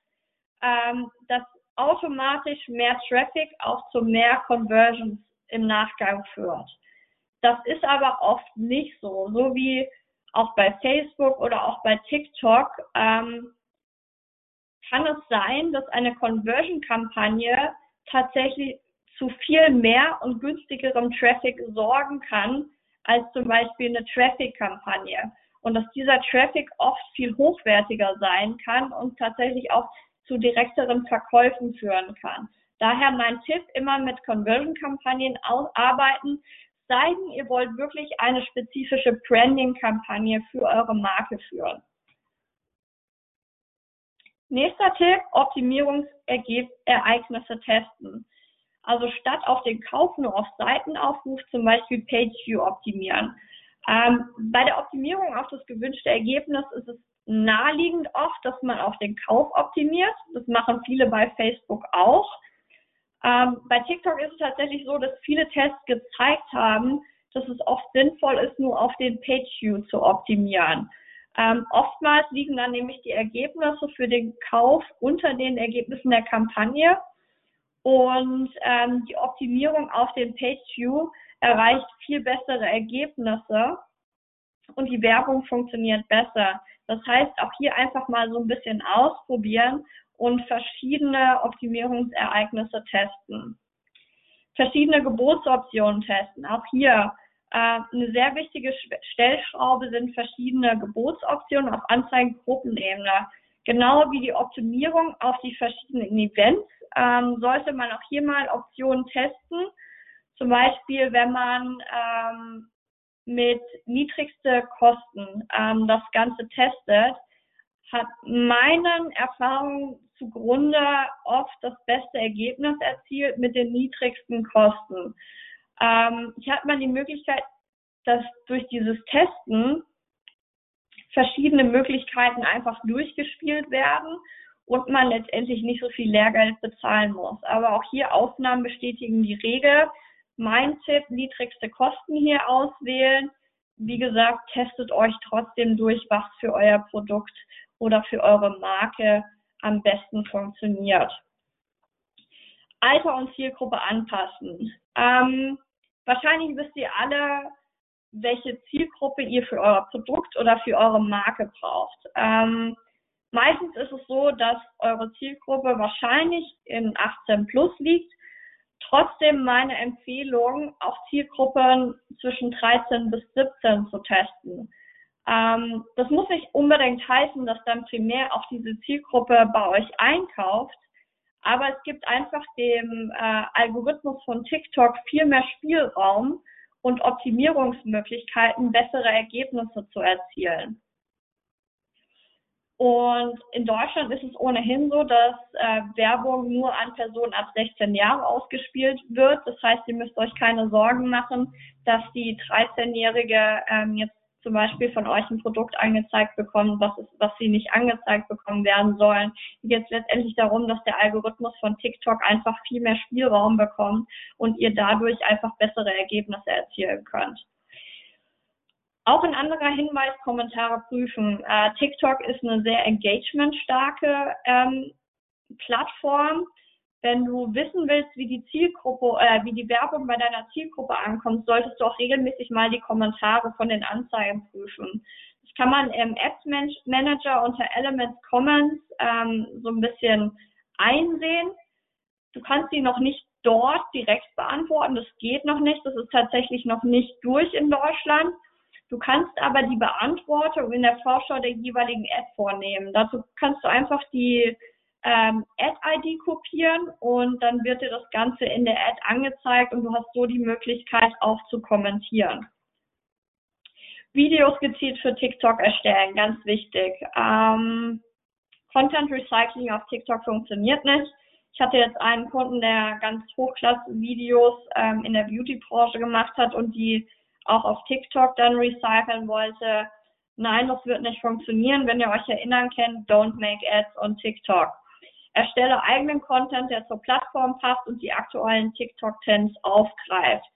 ähm, dass automatisch mehr Traffic auch zu mehr Conversions im Nachgang führt. Das ist aber oft nicht so. So wie auch bei Facebook oder auch bei TikTok ähm, kann es sein, dass eine Conversion-Kampagne tatsächlich zu viel mehr und günstigerem Traffic sorgen kann als zum Beispiel eine Traffic-Kampagne. Und dass dieser Traffic oft viel hochwertiger sein kann und tatsächlich auch zu direkteren Verkäufen führen kann. Daher mein Tipp, immer mit Conversion-Kampagnen arbeiten, zeigen, ihr wollt wirklich eine spezifische Branding-Kampagne für eure Marke führen. Nächster Tipp, Optimierungsereignisse testen. Also statt auf den Kauf nur auf Seitenaufruf zum Beispiel PageView optimieren. Ähm, bei der Optimierung auf das gewünschte Ergebnis ist es naheliegend oft, dass man auf den Kauf optimiert. Das machen viele bei Facebook auch. Ähm, bei TikTok ist es tatsächlich so, dass viele Tests gezeigt haben, dass es oft sinnvoll ist, nur auf den Page-View zu optimieren. Ähm, oftmals liegen dann nämlich die Ergebnisse für den Kauf unter den Ergebnissen der Kampagne und ähm, die Optimierung auf den Page-View erreicht viel bessere Ergebnisse und die Werbung funktioniert besser. Das heißt, auch hier einfach mal so ein bisschen ausprobieren und verschiedene Optimierungsereignisse testen. Verschiedene Gebotsoptionen testen. Auch hier eine sehr wichtige Stellschraube sind verschiedene Gebotsoptionen auf Anzeigengruppenebene. Genau wie die Optimierung auf die verschiedenen Events ähm, sollte man auch hier mal Optionen testen. Zum Beispiel, wenn man ähm, mit niedrigste Kosten ähm, das Ganze testet, hat meinen Erfahrungen zugrunde oft das beste Ergebnis erzielt mit den niedrigsten Kosten. Ähm, hier hat man die Möglichkeit, dass durch dieses Testen verschiedene Möglichkeiten einfach durchgespielt werden und man letztendlich nicht so viel Lehrgeld bezahlen muss. Aber auch hier Ausnahmen bestätigen die Regel. Mein Tipp, niedrigste Kosten hier auswählen. Wie gesagt, testet euch trotzdem durch, was für euer Produkt oder für eure Marke am besten funktioniert. Alter und Zielgruppe anpassen. Ähm, wahrscheinlich wisst ihr alle, welche Zielgruppe ihr für euer Produkt oder für eure Marke braucht. Ähm, meistens ist es so, dass eure Zielgruppe wahrscheinlich in 18 plus liegt trotzdem meine Empfehlung, auch Zielgruppen zwischen 13 bis 17 zu testen. Ähm, das muss nicht unbedingt heißen, dass dann primär auch diese Zielgruppe bei euch einkauft, aber es gibt einfach dem äh, Algorithmus von TikTok viel mehr Spielraum und Optimierungsmöglichkeiten, bessere Ergebnisse zu erzielen. Und in Deutschland ist es ohnehin so, dass äh, Werbung nur an Personen ab 16 Jahren ausgespielt wird. Das heißt, ihr müsst euch keine Sorgen machen, dass die 13-Jährige ähm, jetzt zum Beispiel von euch ein Produkt angezeigt bekommen, was, ist, was sie nicht angezeigt bekommen werden sollen. Hier geht es letztendlich darum, dass der Algorithmus von TikTok einfach viel mehr Spielraum bekommt und ihr dadurch einfach bessere Ergebnisse erzielen könnt. Auch ein anderer Hinweis, Kommentare prüfen. Äh, TikTok ist eine sehr engagementstarke ähm, Plattform. Wenn du wissen willst, wie die Zielgruppe, äh, wie die Werbung bei deiner Zielgruppe ankommt, solltest du auch regelmäßig mal die Kommentare von den Anzeigen prüfen. Das kann man im Ads Manager unter Elements Comments ähm, so ein bisschen einsehen. Du kannst die noch nicht dort direkt beantworten. Das geht noch nicht. Das ist tatsächlich noch nicht durch in Deutschland. Du kannst aber die Beantwortung in der Vorschau der jeweiligen App vornehmen. Dazu kannst du einfach die ähm, Ad-ID kopieren und dann wird dir das Ganze in der Ad angezeigt und du hast so die Möglichkeit auch zu kommentieren. Videos gezielt für TikTok erstellen, ganz wichtig. Ähm, Content Recycling auf TikTok funktioniert nicht. Ich hatte jetzt einen Kunden, der ganz Hochklasse-Videos ähm, in der Beauty-Branche gemacht hat und die auch auf TikTok dann recyceln wollte. Nein, das wird nicht funktionieren. Wenn ihr euch erinnern könnt, don't make ads on TikTok. Erstelle eigenen Content, der zur Plattform passt und die aktuellen TikTok-Trends aufgreift.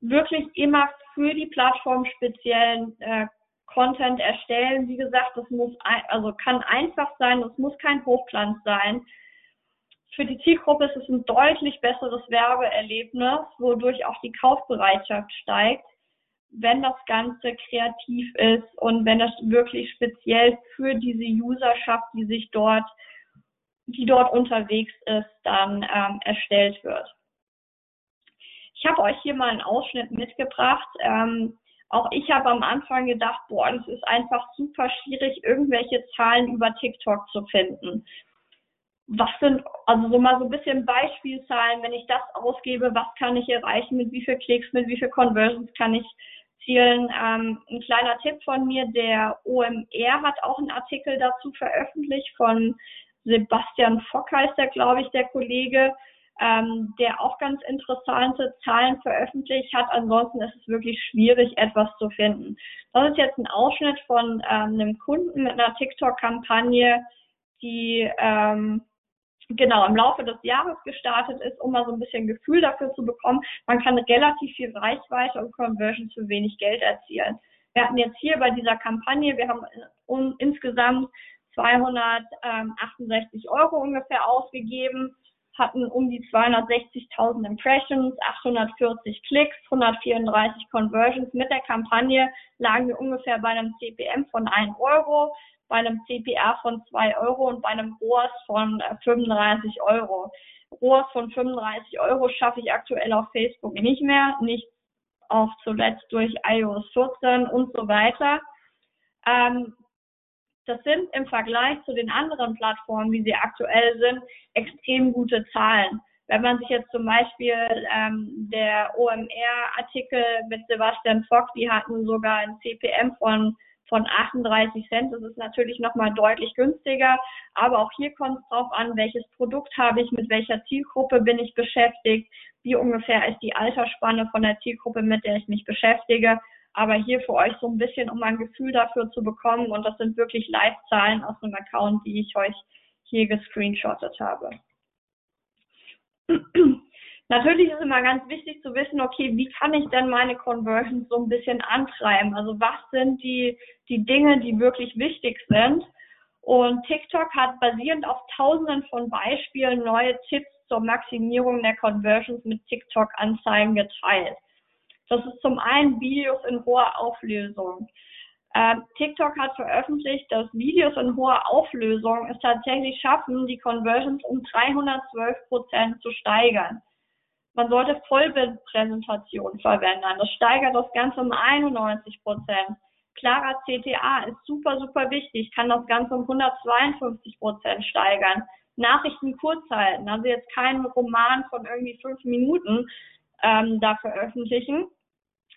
Wirklich immer für die Plattform speziellen äh, Content erstellen. Wie gesagt, das muss ein, also kann einfach sein, das muss kein Hochglanz sein. Für die Zielgruppe ist es ein deutlich besseres Werbeerlebnis, wodurch auch die Kaufbereitschaft steigt, wenn das Ganze kreativ ist und wenn es wirklich speziell für diese Userschaft, die sich dort, die dort unterwegs ist, dann ähm, erstellt wird. Ich habe euch hier mal einen Ausschnitt mitgebracht. Ähm, auch ich habe am Anfang gedacht, boah, das ist einfach super schwierig, irgendwelche Zahlen über TikTok zu finden was sind, also so mal so ein bisschen Beispielzahlen, wenn ich das ausgebe, was kann ich erreichen, mit wie viel Klicks, mit wie viel Conversions kann ich zielen. Ähm, ein kleiner Tipp von mir, der OMR hat auch einen Artikel dazu veröffentlicht von Sebastian Fock heißt der, glaube ich, der Kollege, ähm, der auch ganz interessante Zahlen veröffentlicht hat. Ansonsten ist es wirklich schwierig, etwas zu finden. Das ist jetzt ein Ausschnitt von ähm, einem Kunden mit einer TikTok-Kampagne, die ähm, genau im Laufe des Jahres gestartet ist, um mal so ein bisschen Gefühl dafür zu bekommen. Man kann relativ viel Reichweite und Conversion für wenig Geld erzielen. Wir hatten jetzt hier bei dieser Kampagne, wir haben um, insgesamt 268 Euro ungefähr ausgegeben, hatten um die 260.000 Impressions, 840 Klicks, 134 Conversions. Mit der Kampagne lagen wir ungefähr bei einem CPM von 1 Euro bei einem CPR von 2 Euro und bei einem ROAS von 35 äh, Euro. ROAS von 35 Euro schaffe ich aktuell auf Facebook nicht mehr, nicht auch zuletzt durch iOS 14 und so weiter. Ähm, das sind im Vergleich zu den anderen Plattformen, wie sie aktuell sind, extrem gute Zahlen. Wenn man sich jetzt zum Beispiel ähm, der OMR-Artikel mit Sebastian Fock, die hatten sogar ein CPM von von 38 Cent. Das ist natürlich nochmal deutlich günstiger. Aber auch hier kommt es drauf an, welches Produkt habe ich, mit welcher Zielgruppe bin ich beschäftigt, wie ungefähr ist die Altersspanne von der Zielgruppe, mit der ich mich beschäftige. Aber hier für euch so ein bisschen, um ein Gefühl dafür zu bekommen. Und das sind wirklich Live-Zahlen aus einem Account, die ich euch hier gescreenshottet habe. Natürlich ist immer ganz wichtig zu wissen, okay, wie kann ich denn meine Conversions so ein bisschen antreiben? Also was sind die, die Dinge, die wirklich wichtig sind? Und TikTok hat basierend auf tausenden von Beispielen neue Tipps zur Maximierung der Conversions mit TikTok-Anzeigen geteilt. Das ist zum einen Videos in hoher Auflösung. Ähm, TikTok hat veröffentlicht, dass Videos in hoher Auflösung es tatsächlich schaffen, die Conversions um 312 Prozent zu steigern. Man sollte Vollbildpräsentation verwenden. Das steigert das Ganze um 91 Prozent. Klarer CTA ist super, super wichtig, kann das Ganze um 152 Prozent steigern. Nachrichten kurz halten, also jetzt keinen Roman von irgendwie fünf Minuten ähm, da veröffentlichen,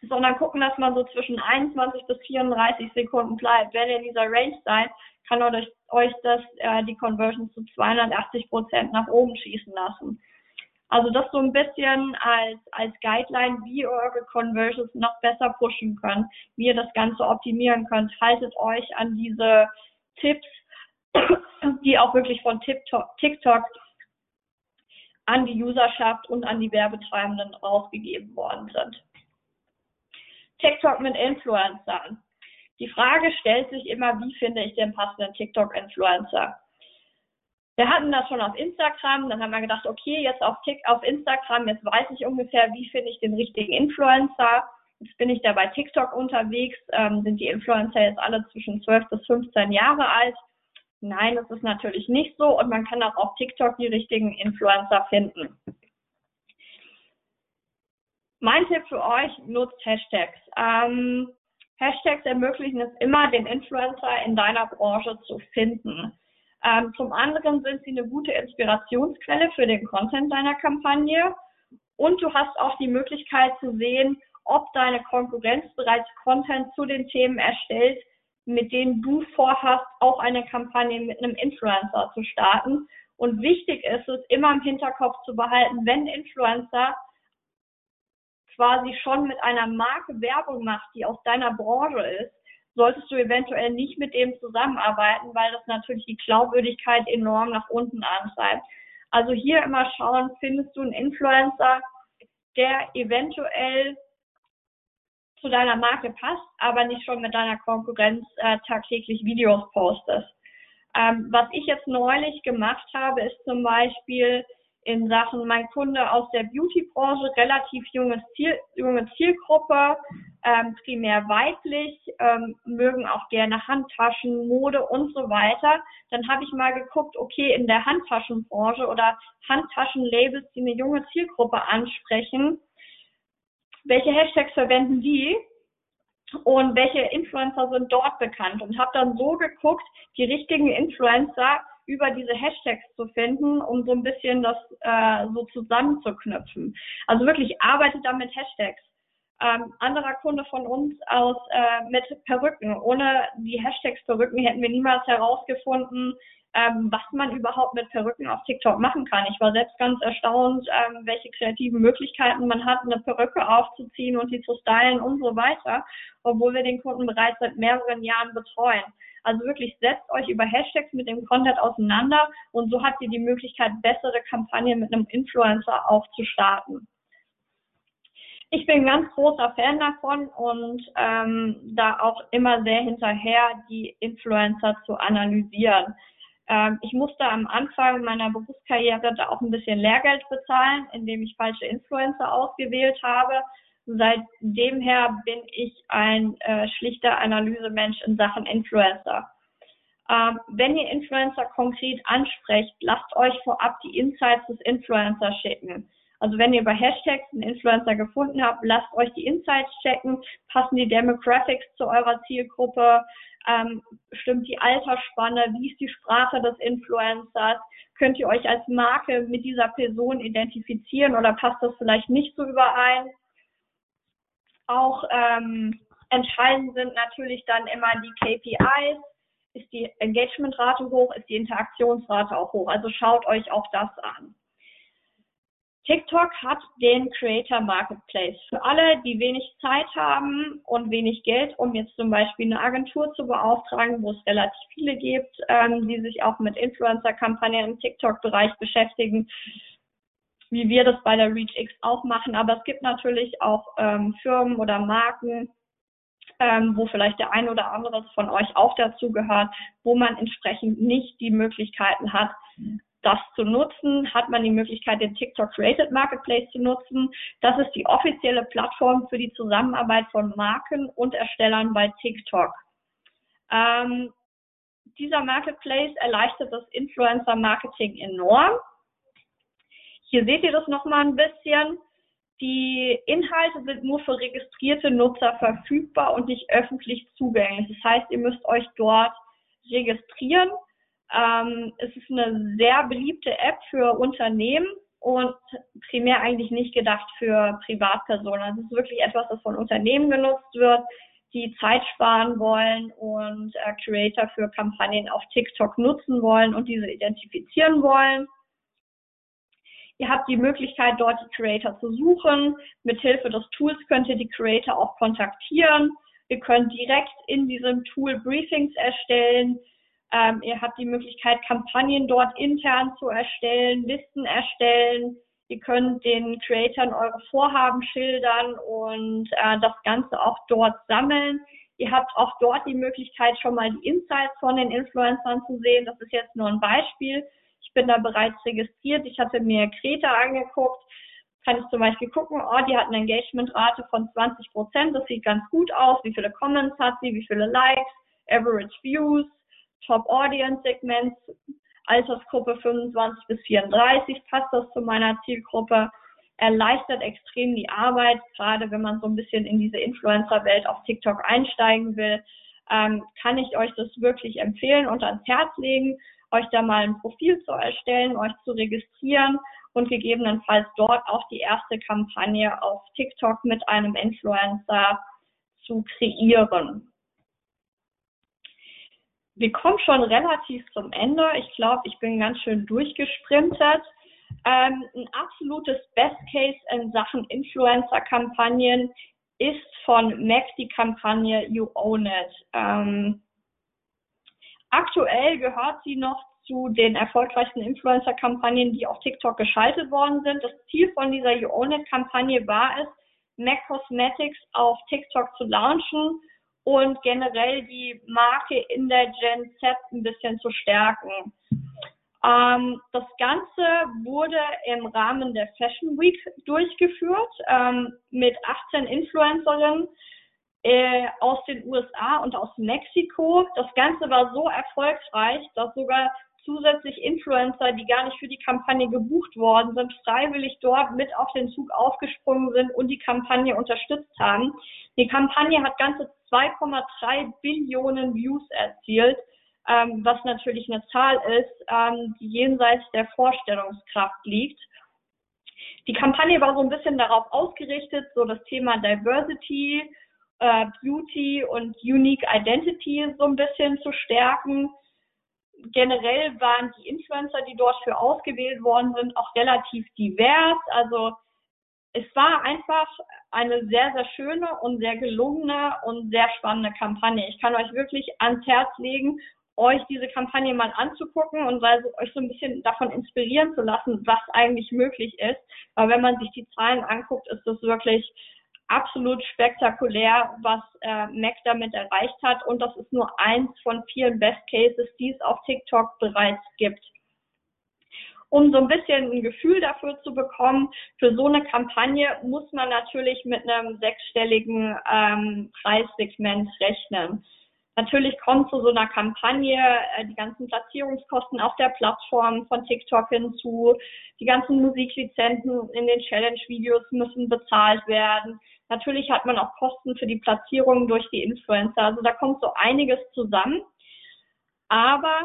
sondern gucken, dass man so zwischen 21 bis 34 Sekunden bleibt. Wenn ihr in dieser Range seid, kann euch, euch das äh, die Conversion zu 280 Prozent nach oben schießen lassen. Also das so ein bisschen als, als Guideline, wie ihr eure Conversions noch besser pushen könnt, wie ihr das Ganze optimieren könnt. Haltet euch an diese Tipps, die auch wirklich von TikTok, TikTok an die Userschaft und an die Werbetreibenden rausgegeben worden sind. TikTok mit Influencern. Die Frage stellt sich immer, wie finde ich den passenden TikTok-Influencer? Wir hatten das schon auf Instagram, dann haben wir gedacht, okay, jetzt auf, Tick, auf Instagram, jetzt weiß ich ungefähr, wie finde ich den richtigen Influencer. Jetzt bin ich da bei TikTok unterwegs, ähm, sind die Influencer jetzt alle zwischen 12 bis 15 Jahre alt. Nein, das ist natürlich nicht so und man kann auch auf TikTok die richtigen Influencer finden. Mein Tipp für euch, nutzt Hashtags. Ähm, Hashtags ermöglichen es immer, den Influencer in deiner Branche zu finden. Ähm, zum anderen sind sie eine gute Inspirationsquelle für den Content deiner Kampagne und du hast auch die Möglichkeit zu sehen, ob deine Konkurrenz bereits Content zu den Themen erstellt, mit denen du vorhast, auch eine Kampagne mit einem Influencer zu starten. Und wichtig ist es, immer im Hinterkopf zu behalten, wenn Influencer quasi schon mit einer Marke Werbung macht, die aus deiner Branche ist, solltest du eventuell nicht mit dem zusammenarbeiten, weil das natürlich die Glaubwürdigkeit enorm nach unten antreibt. Also hier immer schauen, findest du einen Influencer, der eventuell zu deiner Marke passt, aber nicht schon mit deiner Konkurrenz äh, tagtäglich Videos postest. Ähm, was ich jetzt neulich gemacht habe, ist zum Beispiel in Sachen mein Kunde aus der Beauty-Branche, relativ junges Ziel, junge Zielgruppe, ähm, primär weiblich, ähm, mögen auch gerne Handtaschen, Mode und so weiter. Dann habe ich mal geguckt, okay, in der Handtaschenbranche oder Handtaschenlabels, die eine junge Zielgruppe ansprechen, welche Hashtags verwenden die und welche Influencer sind dort bekannt und habe dann so geguckt, die richtigen Influencer über diese Hashtags zu finden, um so ein bisschen das äh, so zusammenzuknüpfen. Also wirklich arbeitet da mit Hashtags. Ähm, anderer Kunde von uns aus äh, mit Perücken. Ohne die Hashtags Perücken hätten wir niemals herausgefunden, ähm, was man überhaupt mit Perücken auf TikTok machen kann. Ich war selbst ganz erstaunt, ähm, welche kreativen Möglichkeiten man hat, eine Perücke aufzuziehen und die zu stylen und so weiter, obwohl wir den Kunden bereits seit mehreren Jahren betreuen. Also wirklich setzt euch über Hashtags mit dem Content auseinander und so habt ihr die Möglichkeit, bessere Kampagnen mit einem Influencer auch zu starten. Ich bin ganz großer Fan davon und ähm, da auch immer sehr hinterher, die Influencer zu analysieren. Ähm, ich musste am Anfang meiner Berufskarriere da auch ein bisschen Lehrgeld bezahlen, indem ich falsche Influencer ausgewählt habe. Seitdem her bin ich ein äh, schlichter Analysemensch in Sachen Influencer. Ähm, wenn ihr Influencer konkret ansprecht, lasst euch vorab die Insights des Influencers schicken. Also wenn ihr bei Hashtags einen Influencer gefunden habt, lasst euch die Insights checken, passen die Demographics zu eurer Zielgruppe, ähm, stimmt die Altersspanne, wie ist die Sprache des Influencers, könnt ihr euch als Marke mit dieser Person identifizieren oder passt das vielleicht nicht so überein? Auch ähm, entscheidend sind natürlich dann immer die KPIs. Ist die Engagementrate hoch? Ist die Interaktionsrate auch hoch? Also schaut euch auch das an. TikTok hat den Creator Marketplace. Für alle, die wenig Zeit haben und wenig Geld, um jetzt zum Beispiel eine Agentur zu beauftragen, wo es relativ viele gibt, ähm, die sich auch mit Influencer-Kampagnen im TikTok-Bereich beschäftigen, wie wir das bei der ReachX auch machen. Aber es gibt natürlich auch ähm, Firmen oder Marken, ähm, wo vielleicht der ein oder andere von euch auch dazu gehört, wo man entsprechend nicht die Möglichkeiten hat, das zu nutzen, hat man die Möglichkeit, den TikTok Created Marketplace zu nutzen. Das ist die offizielle Plattform für die Zusammenarbeit von Marken und Erstellern bei TikTok. Ähm, dieser Marketplace erleichtert das Influencer Marketing enorm. Hier seht ihr das nochmal ein bisschen. Die Inhalte sind nur für registrierte Nutzer verfügbar und nicht öffentlich zugänglich. Das heißt, ihr müsst euch dort registrieren ähm, es ist eine sehr beliebte App für Unternehmen und primär eigentlich nicht gedacht für Privatpersonen. Es ist wirklich etwas, das von Unternehmen genutzt wird, die Zeit sparen wollen und äh, Creator für Kampagnen auf TikTok nutzen wollen und diese identifizieren wollen. Ihr habt die Möglichkeit, dort die Creator zu suchen. Mithilfe des Tools könnt ihr die Creator auch kontaktieren. Ihr könnt direkt in diesem Tool Briefings erstellen. Ähm, ihr habt die Möglichkeit, Kampagnen dort intern zu erstellen, Listen erstellen. Ihr könnt den Creatoren eure Vorhaben schildern und äh, das Ganze auch dort sammeln. Ihr habt auch dort die Möglichkeit, schon mal die Insights von den Influencern zu sehen. Das ist jetzt nur ein Beispiel. Ich bin da bereits registriert. Ich hatte mir Kreta angeguckt. Kann ich zum Beispiel gucken, oh, die hat eine Engagementrate von 20 Prozent. Das sieht ganz gut aus. Wie viele Comments hat sie? Wie viele Likes? Average Views? Top Audience Segments, Altersgruppe 25 bis 34, passt das zu meiner Zielgruppe, erleichtert extrem die Arbeit, gerade wenn man so ein bisschen in diese Influencer-Welt auf TikTok einsteigen will, ähm, kann ich euch das wirklich empfehlen und ans Herz legen. euch da mal ein Profil zu erstellen, euch zu registrieren und gegebenenfalls dort auch die erste Kampagne auf TikTok mit einem Influencer zu kreieren. Wir kommen schon relativ zum Ende. Ich glaube, ich bin ganz schön durchgesprintet. Ähm, ein absolutes Best Case in Sachen Influencer-Kampagnen ist von Mac die Kampagne You Own It. Ähm, aktuell gehört sie noch zu den erfolgreichsten Influencer-Kampagnen, die auf TikTok geschaltet worden sind. Das Ziel von dieser You Own It-Kampagne war es, MAC Cosmetics auf TikTok zu launchen und generell die Marke in der Gen Z ein bisschen zu stärken. Ähm, das Ganze wurde im Rahmen der Fashion Week durchgeführt ähm, mit 18 Influencerinnen äh, aus den USA und aus Mexiko. Das Ganze war so erfolgreich, dass sogar zusätzlich Influencer, die gar nicht für die Kampagne gebucht worden sind, freiwillig dort mit auf den Zug aufgesprungen sind und die Kampagne unterstützt haben. Die Kampagne hat ganze 2,3 Billionen Views erzielt, ähm, was natürlich eine Zahl ist, ähm, die jenseits der Vorstellungskraft liegt. Die Kampagne war so ein bisschen darauf ausgerichtet, so das Thema Diversity, äh, Beauty und Unique Identity so ein bisschen zu stärken generell waren die Influencer, die dort für ausgewählt worden sind, auch relativ divers. Also es war einfach eine sehr, sehr schöne und sehr gelungene und sehr spannende Kampagne. Ich kann euch wirklich ans Herz legen, euch diese Kampagne mal anzugucken und also euch so ein bisschen davon inspirieren zu lassen, was eigentlich möglich ist. Weil wenn man sich die Zahlen anguckt, ist das wirklich absolut spektakulär, was äh, Mac damit erreicht hat. Und das ist nur eins von vielen Best Cases, die es auf TikTok bereits gibt. Um so ein bisschen ein Gefühl dafür zu bekommen, für so eine Kampagne muss man natürlich mit einem sechsstelligen ähm, Preissegment rechnen. Natürlich kommt zu so einer Kampagne äh, die ganzen Platzierungskosten auf der Plattform von TikTok hinzu. Die ganzen Musiklizenzen in den Challenge-Videos müssen bezahlt werden. Natürlich hat man auch Kosten für die Platzierung durch die Influencer. Also da kommt so einiges zusammen. Aber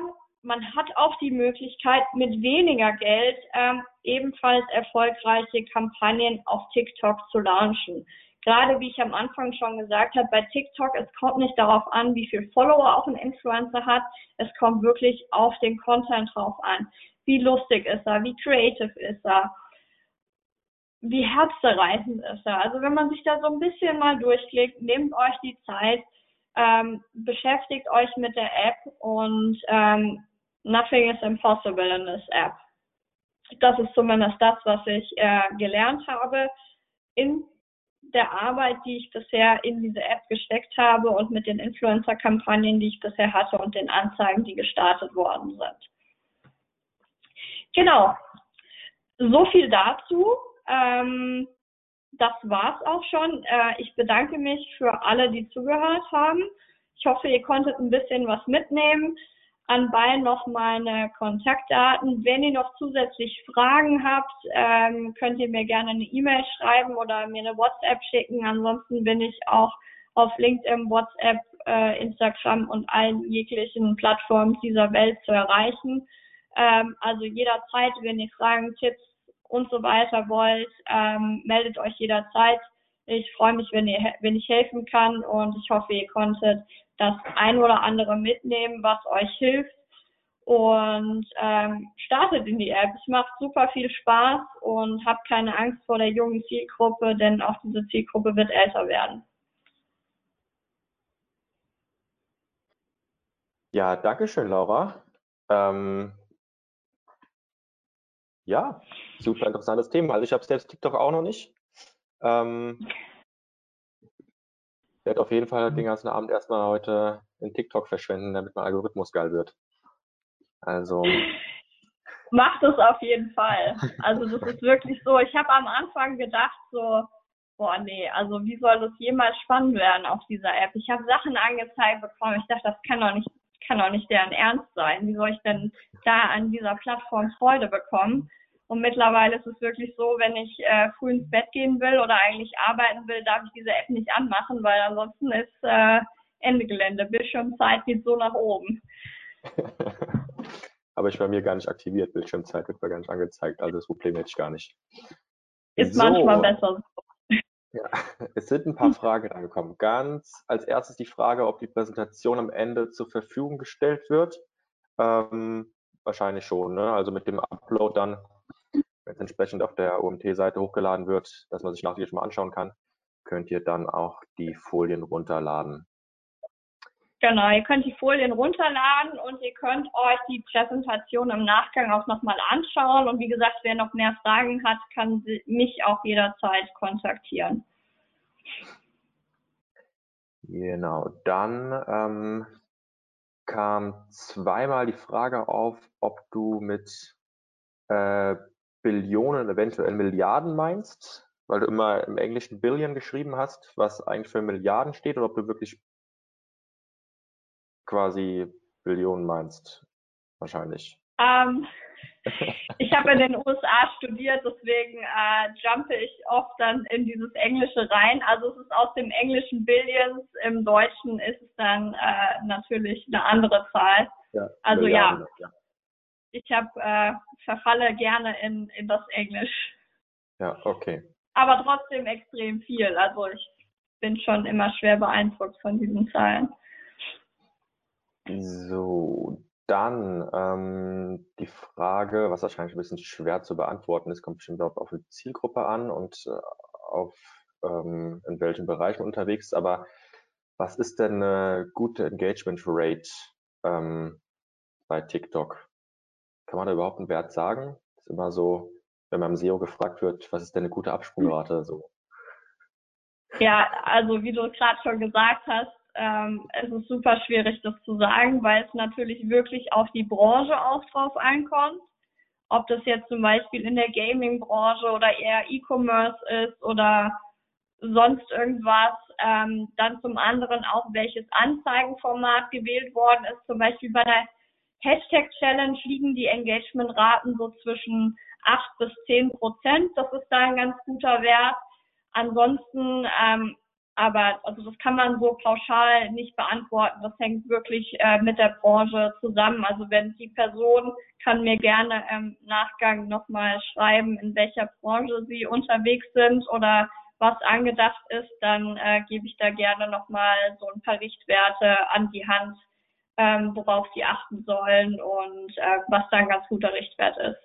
man hat auch die Möglichkeit, mit weniger Geld ähm, ebenfalls erfolgreiche Kampagnen auf TikTok zu launchen gerade wie ich am Anfang schon gesagt habe, bei TikTok, es kommt nicht darauf an, wie viel Follower auch ein Influencer hat. Es kommt wirklich auf den Content drauf an. Wie lustig ist er? Wie creative ist er? Wie herzzerreißend ist er? Also wenn man sich da so ein bisschen mal durchklickt, nehmt euch die Zeit, ähm, beschäftigt euch mit der App und ähm, nothing is impossible in this App. Das ist zumindest das, was ich äh, gelernt habe in der Arbeit, die ich bisher in diese App gesteckt habe und mit den Influencer-Kampagnen, die ich bisher hatte und den Anzeigen, die gestartet worden sind. Genau. So viel dazu. Ähm, das war's auch schon. Äh, ich bedanke mich für alle, die zugehört haben. Ich hoffe, ihr konntet ein bisschen was mitnehmen anbei noch meine Kontaktdaten. Wenn ihr noch zusätzlich Fragen habt, ähm, könnt ihr mir gerne eine E-Mail schreiben oder mir eine WhatsApp schicken. Ansonsten bin ich auch auf LinkedIn, WhatsApp, äh, Instagram und allen jeglichen Plattformen dieser Welt zu erreichen. Ähm, also jederzeit, wenn ihr Fragen, Tipps und so weiter wollt, ähm, meldet euch jederzeit. Ich freue mich, wenn, ihr, wenn ich helfen kann und ich hoffe, ihr konntet das ein oder andere mitnehmen, was euch hilft und ähm, startet in die App. Es macht super viel Spaß und habt keine Angst vor der jungen Zielgruppe, denn auch diese Zielgruppe wird älter werden. Ja, danke schön, Laura. Ähm, ja, super interessantes Thema. Also ich habe selbst TikTok auch noch nicht. Ähm, werde auf jeden Fall den ganzen Abend erstmal heute in TikTok verschwenden, damit mein Algorithmus geil wird. Also. Macht es auf jeden Fall. Also das ist wirklich so. Ich habe am Anfang gedacht so, boah nee, also wie soll das jemals spannend werden auf dieser App? Ich habe Sachen angezeigt bekommen. Ich dachte, das kann doch nicht, kann doch nicht deren Ernst sein. Wie soll ich denn da an dieser Plattform Freude bekommen? Und mittlerweile ist es wirklich so, wenn ich äh, früh ins Bett gehen will oder eigentlich arbeiten will, darf ich diese App nicht anmachen, weil ansonsten ist äh, Ende Gelände. Bildschirmzeit geht so nach oben. habe ich bei mir gar nicht aktiviert. Bildschirmzeit wird mir gar nicht angezeigt, also das Problem hätte ich gar nicht. Ist so. manchmal besser so. Ja, es sind ein paar Fragen angekommen. Ganz als erstes die Frage, ob die Präsentation am Ende zur Verfügung gestellt wird. Ähm, wahrscheinlich schon, ne? Also mit dem Upload dann, wenn es entsprechend auf der OMT-Seite hochgeladen wird, dass man sich nachher schon mal anschauen kann, könnt ihr dann auch die Folien runterladen. Genau, ihr könnt die Folien runterladen und ihr könnt euch die Präsentation im Nachgang auch nochmal anschauen. Und wie gesagt, wer noch mehr Fragen hat, kann mich auch jederzeit kontaktieren. Genau, dann ähm, kam zweimal die Frage auf, ob du mit äh, Billionen, eventuell Milliarden meinst, weil du immer im Englischen Billion geschrieben hast, was eigentlich für Milliarden steht, oder ob du wirklich quasi Billionen meinst, wahrscheinlich. Ähm, ich habe in den USA studiert, deswegen äh, jumpe ich oft dann in dieses Englische rein. Also es ist aus dem englischen Billions, im Deutschen ist es dann äh, natürlich eine andere Zahl. Ja, also ja, ja, ich habe äh, verfalle gerne in, in das Englisch. Ja, okay. Aber trotzdem extrem viel. Also ich bin schon immer schwer beeindruckt von diesen Zahlen. So, dann ähm, die Frage, was wahrscheinlich ein bisschen schwer zu beantworten ist, kommt bestimmt auf, auf die Zielgruppe an und äh, auf ähm, in welchen Bereichen unterwegs. Aber was ist denn eine gute Engagement Rate ähm, bei TikTok? Kann man da überhaupt einen Wert sagen? ist immer so, wenn man im SEO gefragt wird, was ist denn eine gute Absprungrate? So. Ja, also wie du es gerade schon gesagt hast, ähm, es ist super schwierig, das zu sagen, weil es natürlich wirklich auf die Branche auch drauf ankommt. Ob das jetzt zum Beispiel in der Gaming-Branche oder eher E-Commerce ist oder sonst irgendwas. Ähm, dann zum anderen auch, welches Anzeigenformat gewählt worden ist. Zum Beispiel bei der Hashtag-Challenge liegen die Engagement-Raten so zwischen 8 bis 10 Prozent. Das ist da ein ganz guter Wert. Ansonsten ähm, aber also das kann man so pauschal nicht beantworten. Das hängt wirklich äh, mit der Branche zusammen. Also wenn die Person kann mir gerne im Nachgang nochmal schreiben, in welcher Branche sie unterwegs sind oder was angedacht ist, dann äh, gebe ich da gerne nochmal so ein paar Richtwerte an die Hand, ähm, worauf sie achten sollen und äh, was da ein ganz guter Richtwert ist.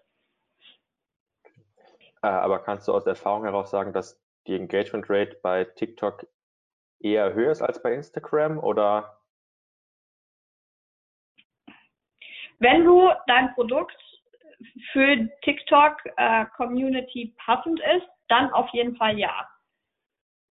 Äh, aber kannst du aus Erfahrung heraus sagen, dass die Engagement Rate bei TikTok eher höher ist als bei Instagram oder? Wenn du dein Produkt für TikTok äh, Community passend ist, dann auf jeden Fall ja.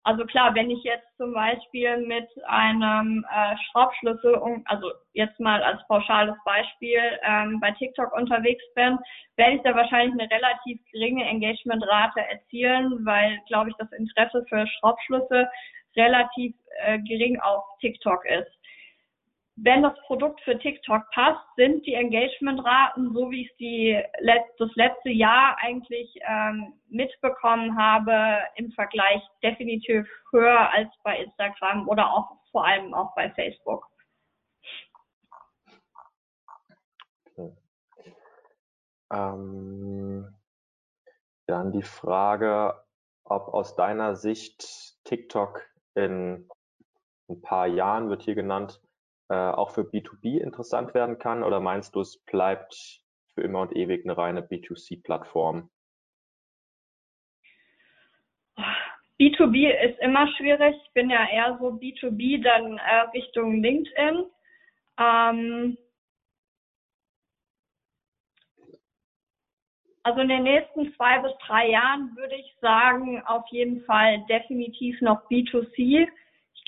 Also klar, wenn ich jetzt zum Beispiel mit einem äh, Schraubschlüssel, also jetzt mal als pauschales Beispiel, ähm, bei TikTok unterwegs bin, werde ich da wahrscheinlich eine relativ geringe Engagementrate erzielen, weil, glaube ich, das Interesse für Schraubschlüssel relativ äh, gering auf TikTok ist. Wenn das Produkt für TikTok passt, sind die Engagementraten, so wie ich die das letzte Jahr eigentlich ähm, mitbekommen habe, im Vergleich definitiv höher als bei Instagram oder auch vor allem auch bei Facebook. Ähm, dann die Frage, ob aus deiner Sicht TikTok in ein paar Jahren, wird hier genannt, äh, auch für B2B interessant werden kann? Oder meinst du, es bleibt für immer und ewig eine reine B2C-Plattform? B2B ist immer schwierig. Ich bin ja eher so B2B dann äh, Richtung LinkedIn. Ähm, Also in den nächsten zwei bis drei Jahren würde ich sagen, auf jeden Fall definitiv noch B2C.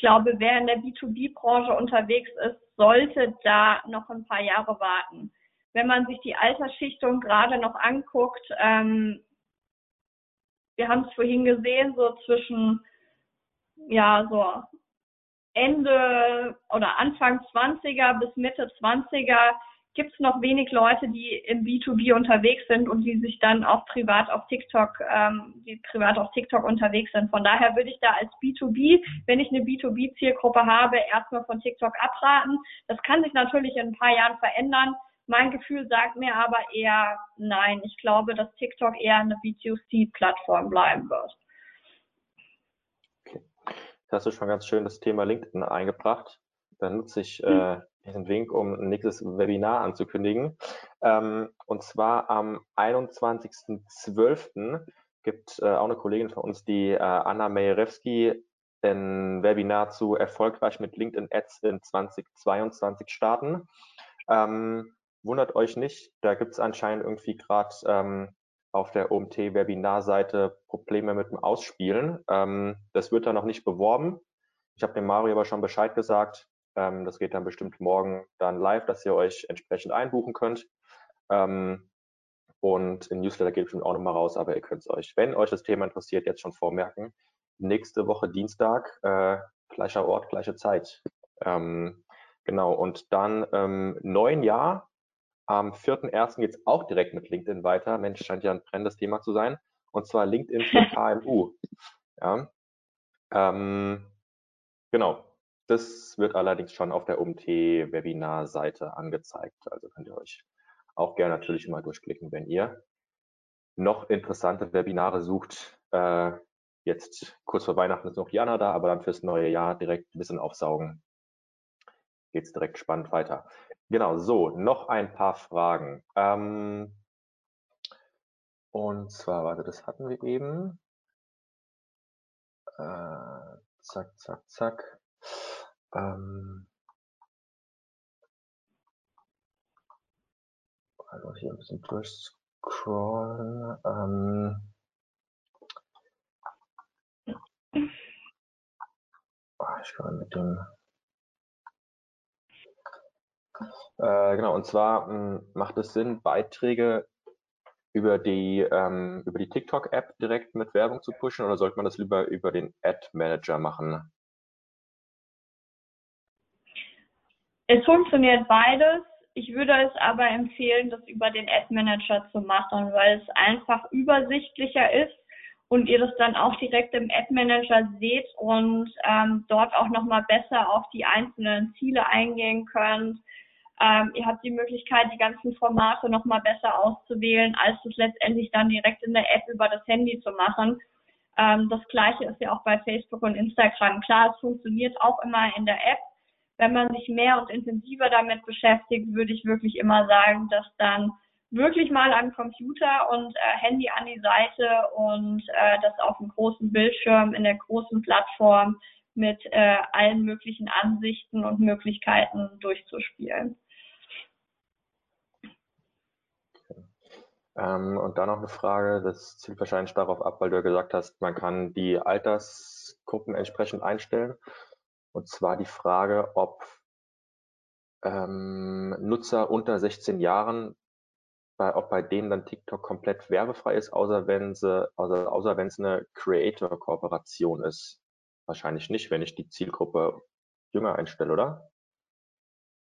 Ich glaube, wer in der B2B-Branche unterwegs ist, sollte da noch ein paar Jahre warten. Wenn man sich die Altersschichtung gerade noch anguckt, ähm, wir haben es vorhin gesehen, so zwischen ja so Ende oder Anfang 20er bis Mitte 20er gibt es noch wenig Leute, die im B2B unterwegs sind und die sich dann auch privat auf TikTok, ähm, die privat auf TikTok unterwegs sind. Von daher würde ich da als B2B, wenn ich eine B2B-Zielgruppe habe, erstmal von TikTok abraten. Das kann sich natürlich in ein paar Jahren verändern, Mein Gefühl sagt mir aber eher nein. Ich glaube, dass TikTok eher eine B2C-Plattform bleiben wird. Okay. Das hast du schon ganz schön das Thema LinkedIn eingebracht. Dann nutze ich äh, diesen Link, um ein nächstes Webinar anzukündigen. Ähm, und zwar am 21.12. gibt äh, auch eine Kollegin von uns, die äh, Anna Mejerewski, ein Webinar zu erfolgreich mit LinkedIn Ads in 2022 starten. Ähm, wundert euch nicht, da gibt es anscheinend irgendwie gerade ähm, auf der OMT-Webinar-Seite Probleme mit dem Ausspielen. Ähm, das wird da noch nicht beworben. Ich habe dem Mario aber schon Bescheid gesagt. Ähm, das geht dann bestimmt morgen dann live, dass ihr euch entsprechend einbuchen könnt. Ähm, und im Newsletter geht bestimmt auch nochmal raus, aber ihr könnt es euch, wenn euch das Thema interessiert, jetzt schon vormerken. Nächste Woche Dienstag, äh, gleicher Ort, gleiche Zeit. Ähm, genau, und dann ähm, neun Jahr am 4.1. geht es auch direkt mit LinkedIn weiter. Mensch, scheint ja ein brennendes Thema zu sein. Und zwar LinkedIn für KMU. Ja. Ähm, genau. Das wird allerdings schon auf der UMT-Webinar-Seite angezeigt. Also könnt ihr euch auch gerne natürlich mal durchklicken, wenn ihr noch interessante Webinare sucht. Äh, jetzt kurz vor Weihnachten ist noch Jana da, aber dann fürs neue Jahr direkt ein bisschen aufsaugen. Geht es direkt spannend weiter. Genau, so, noch ein paar Fragen. Ähm, und zwar, warte, das hatten wir eben. Äh, zack, zack, zack. Ähm, also hier ein bisschen durchscrollen. Ähm, ah, ich kann mit dem Äh, genau, und zwar mh, hm, macht es Sinn, Beiträge über die, ähm, über die TikTok-App direkt mit Werbung zu pushen oder sollte man das lieber über den Ad-Manager machen? Es funktioniert beides. Ich würde es aber empfehlen, das über den Ad-Manager zu machen, weil es einfach übersichtlicher ist und ihr das dann auch direkt im Ad-Manager seht und ähm, dort auch nochmal besser auf die einzelnen Ziele eingehen könnt ähm, ihr habt die Möglichkeit, die ganzen Formate nochmal besser auszuwählen, als es letztendlich dann direkt in der App über das Handy zu machen. Ähm, das gleiche ist ja auch bei Facebook und Instagram. Klar, es funktioniert auch immer in der App. Wenn man sich mehr und intensiver damit beschäftigt, würde ich wirklich immer sagen, dass dann wirklich mal am Computer und äh, Handy an die Seite und äh, das auf dem großen Bildschirm in der großen Plattform mit äh, allen möglichen Ansichten und Möglichkeiten durchzuspielen. Ähm, und dann noch eine Frage, das zielt wahrscheinlich darauf ab, weil du ja gesagt hast, man kann die Altersgruppen entsprechend einstellen. Und zwar die Frage, ob ähm, Nutzer unter 16 Jahren, bei, ob bei denen dann TikTok komplett werbefrei ist, außer wenn sie, außer, außer wenn es eine Creator-Kooperation ist. Wahrscheinlich nicht, wenn ich die Zielgruppe jünger einstelle, oder?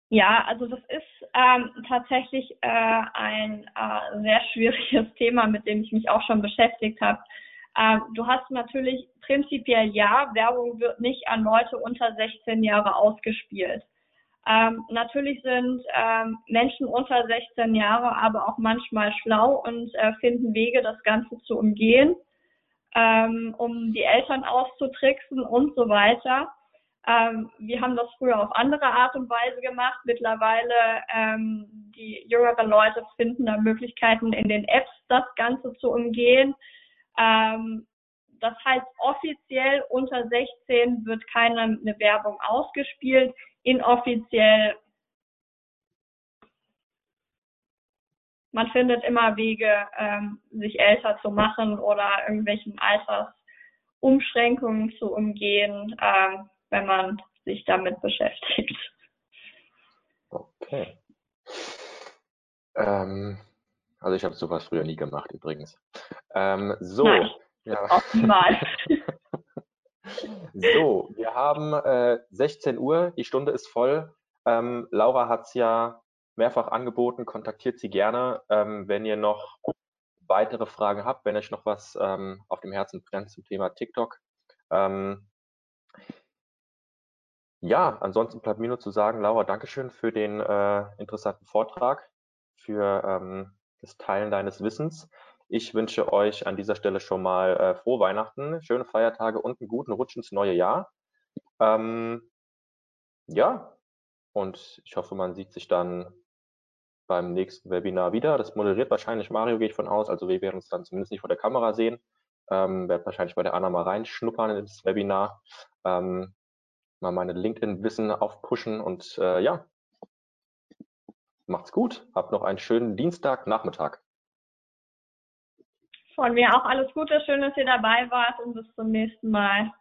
Ja, also das ist ähm, tatsächlich äh, ein äh, sehr schwieriges Thema, mit dem ich mich auch schon beschäftigt habe. Ähm, du hast natürlich prinzipiell ja, Werbung wird nicht an Leute unter 16 Jahre ausgespielt. Ähm, natürlich sind ähm, Menschen unter 16 Jahre aber auch manchmal schlau und äh, finden Wege, das Ganze zu umgehen, ähm, um die Eltern auszutricksen und so weiter. Ähm, wir haben das früher auf andere Art und Weise gemacht. Mittlerweile ähm, die jüngeren Leute finden da Möglichkeiten in den Apps, das Ganze zu umgehen. Ähm, das heißt, offiziell unter 16 wird keine eine Werbung ausgespielt. Inoffiziell man findet immer Wege, ähm, sich älter zu machen oder irgendwelchen Altersumschränkungen zu umgehen. Ähm, wenn man sich damit beschäftigt. Okay. Ähm, also ich habe sowas früher nie gemacht übrigens. Ähm, so. Nein, ja. Optimal. so, wir haben äh, 16 Uhr, die Stunde ist voll. Ähm, Laura hat es ja mehrfach angeboten, kontaktiert sie gerne, ähm, wenn ihr noch weitere Fragen habt, wenn euch noch was ähm, auf dem Herzen brennt zum Thema TikTok. Ähm, ja, ansonsten bleibt mir nur zu sagen, Laura, Dankeschön für den äh, interessanten Vortrag. für ähm, das Teilen deines Wissens. Ich wünsche euch an dieser Stelle schon mal äh, frohe Weihnachten, schöne Feiertage und einen guten Rutsch ins neue Jahr. Ähm, ja, und ich hoffe, man sieht sich dann beim nächsten Webinar wieder. Das moderiert wahrscheinlich Mario, gehe ich von aus. Also wir werden uns dann zumindest nicht vor der Kamera sehen. Ähm, werde wahrscheinlich bei der Anna mal reinschnuppern ins Webinar. Ähm, mal meine LinkedIn-Wissen aufpushen und äh, ja, macht's gut. Habt noch einen schönen Dienstagnachmittag. Von mir auch alles Gute, schön, dass ihr dabei wart und bis zum nächsten Mal.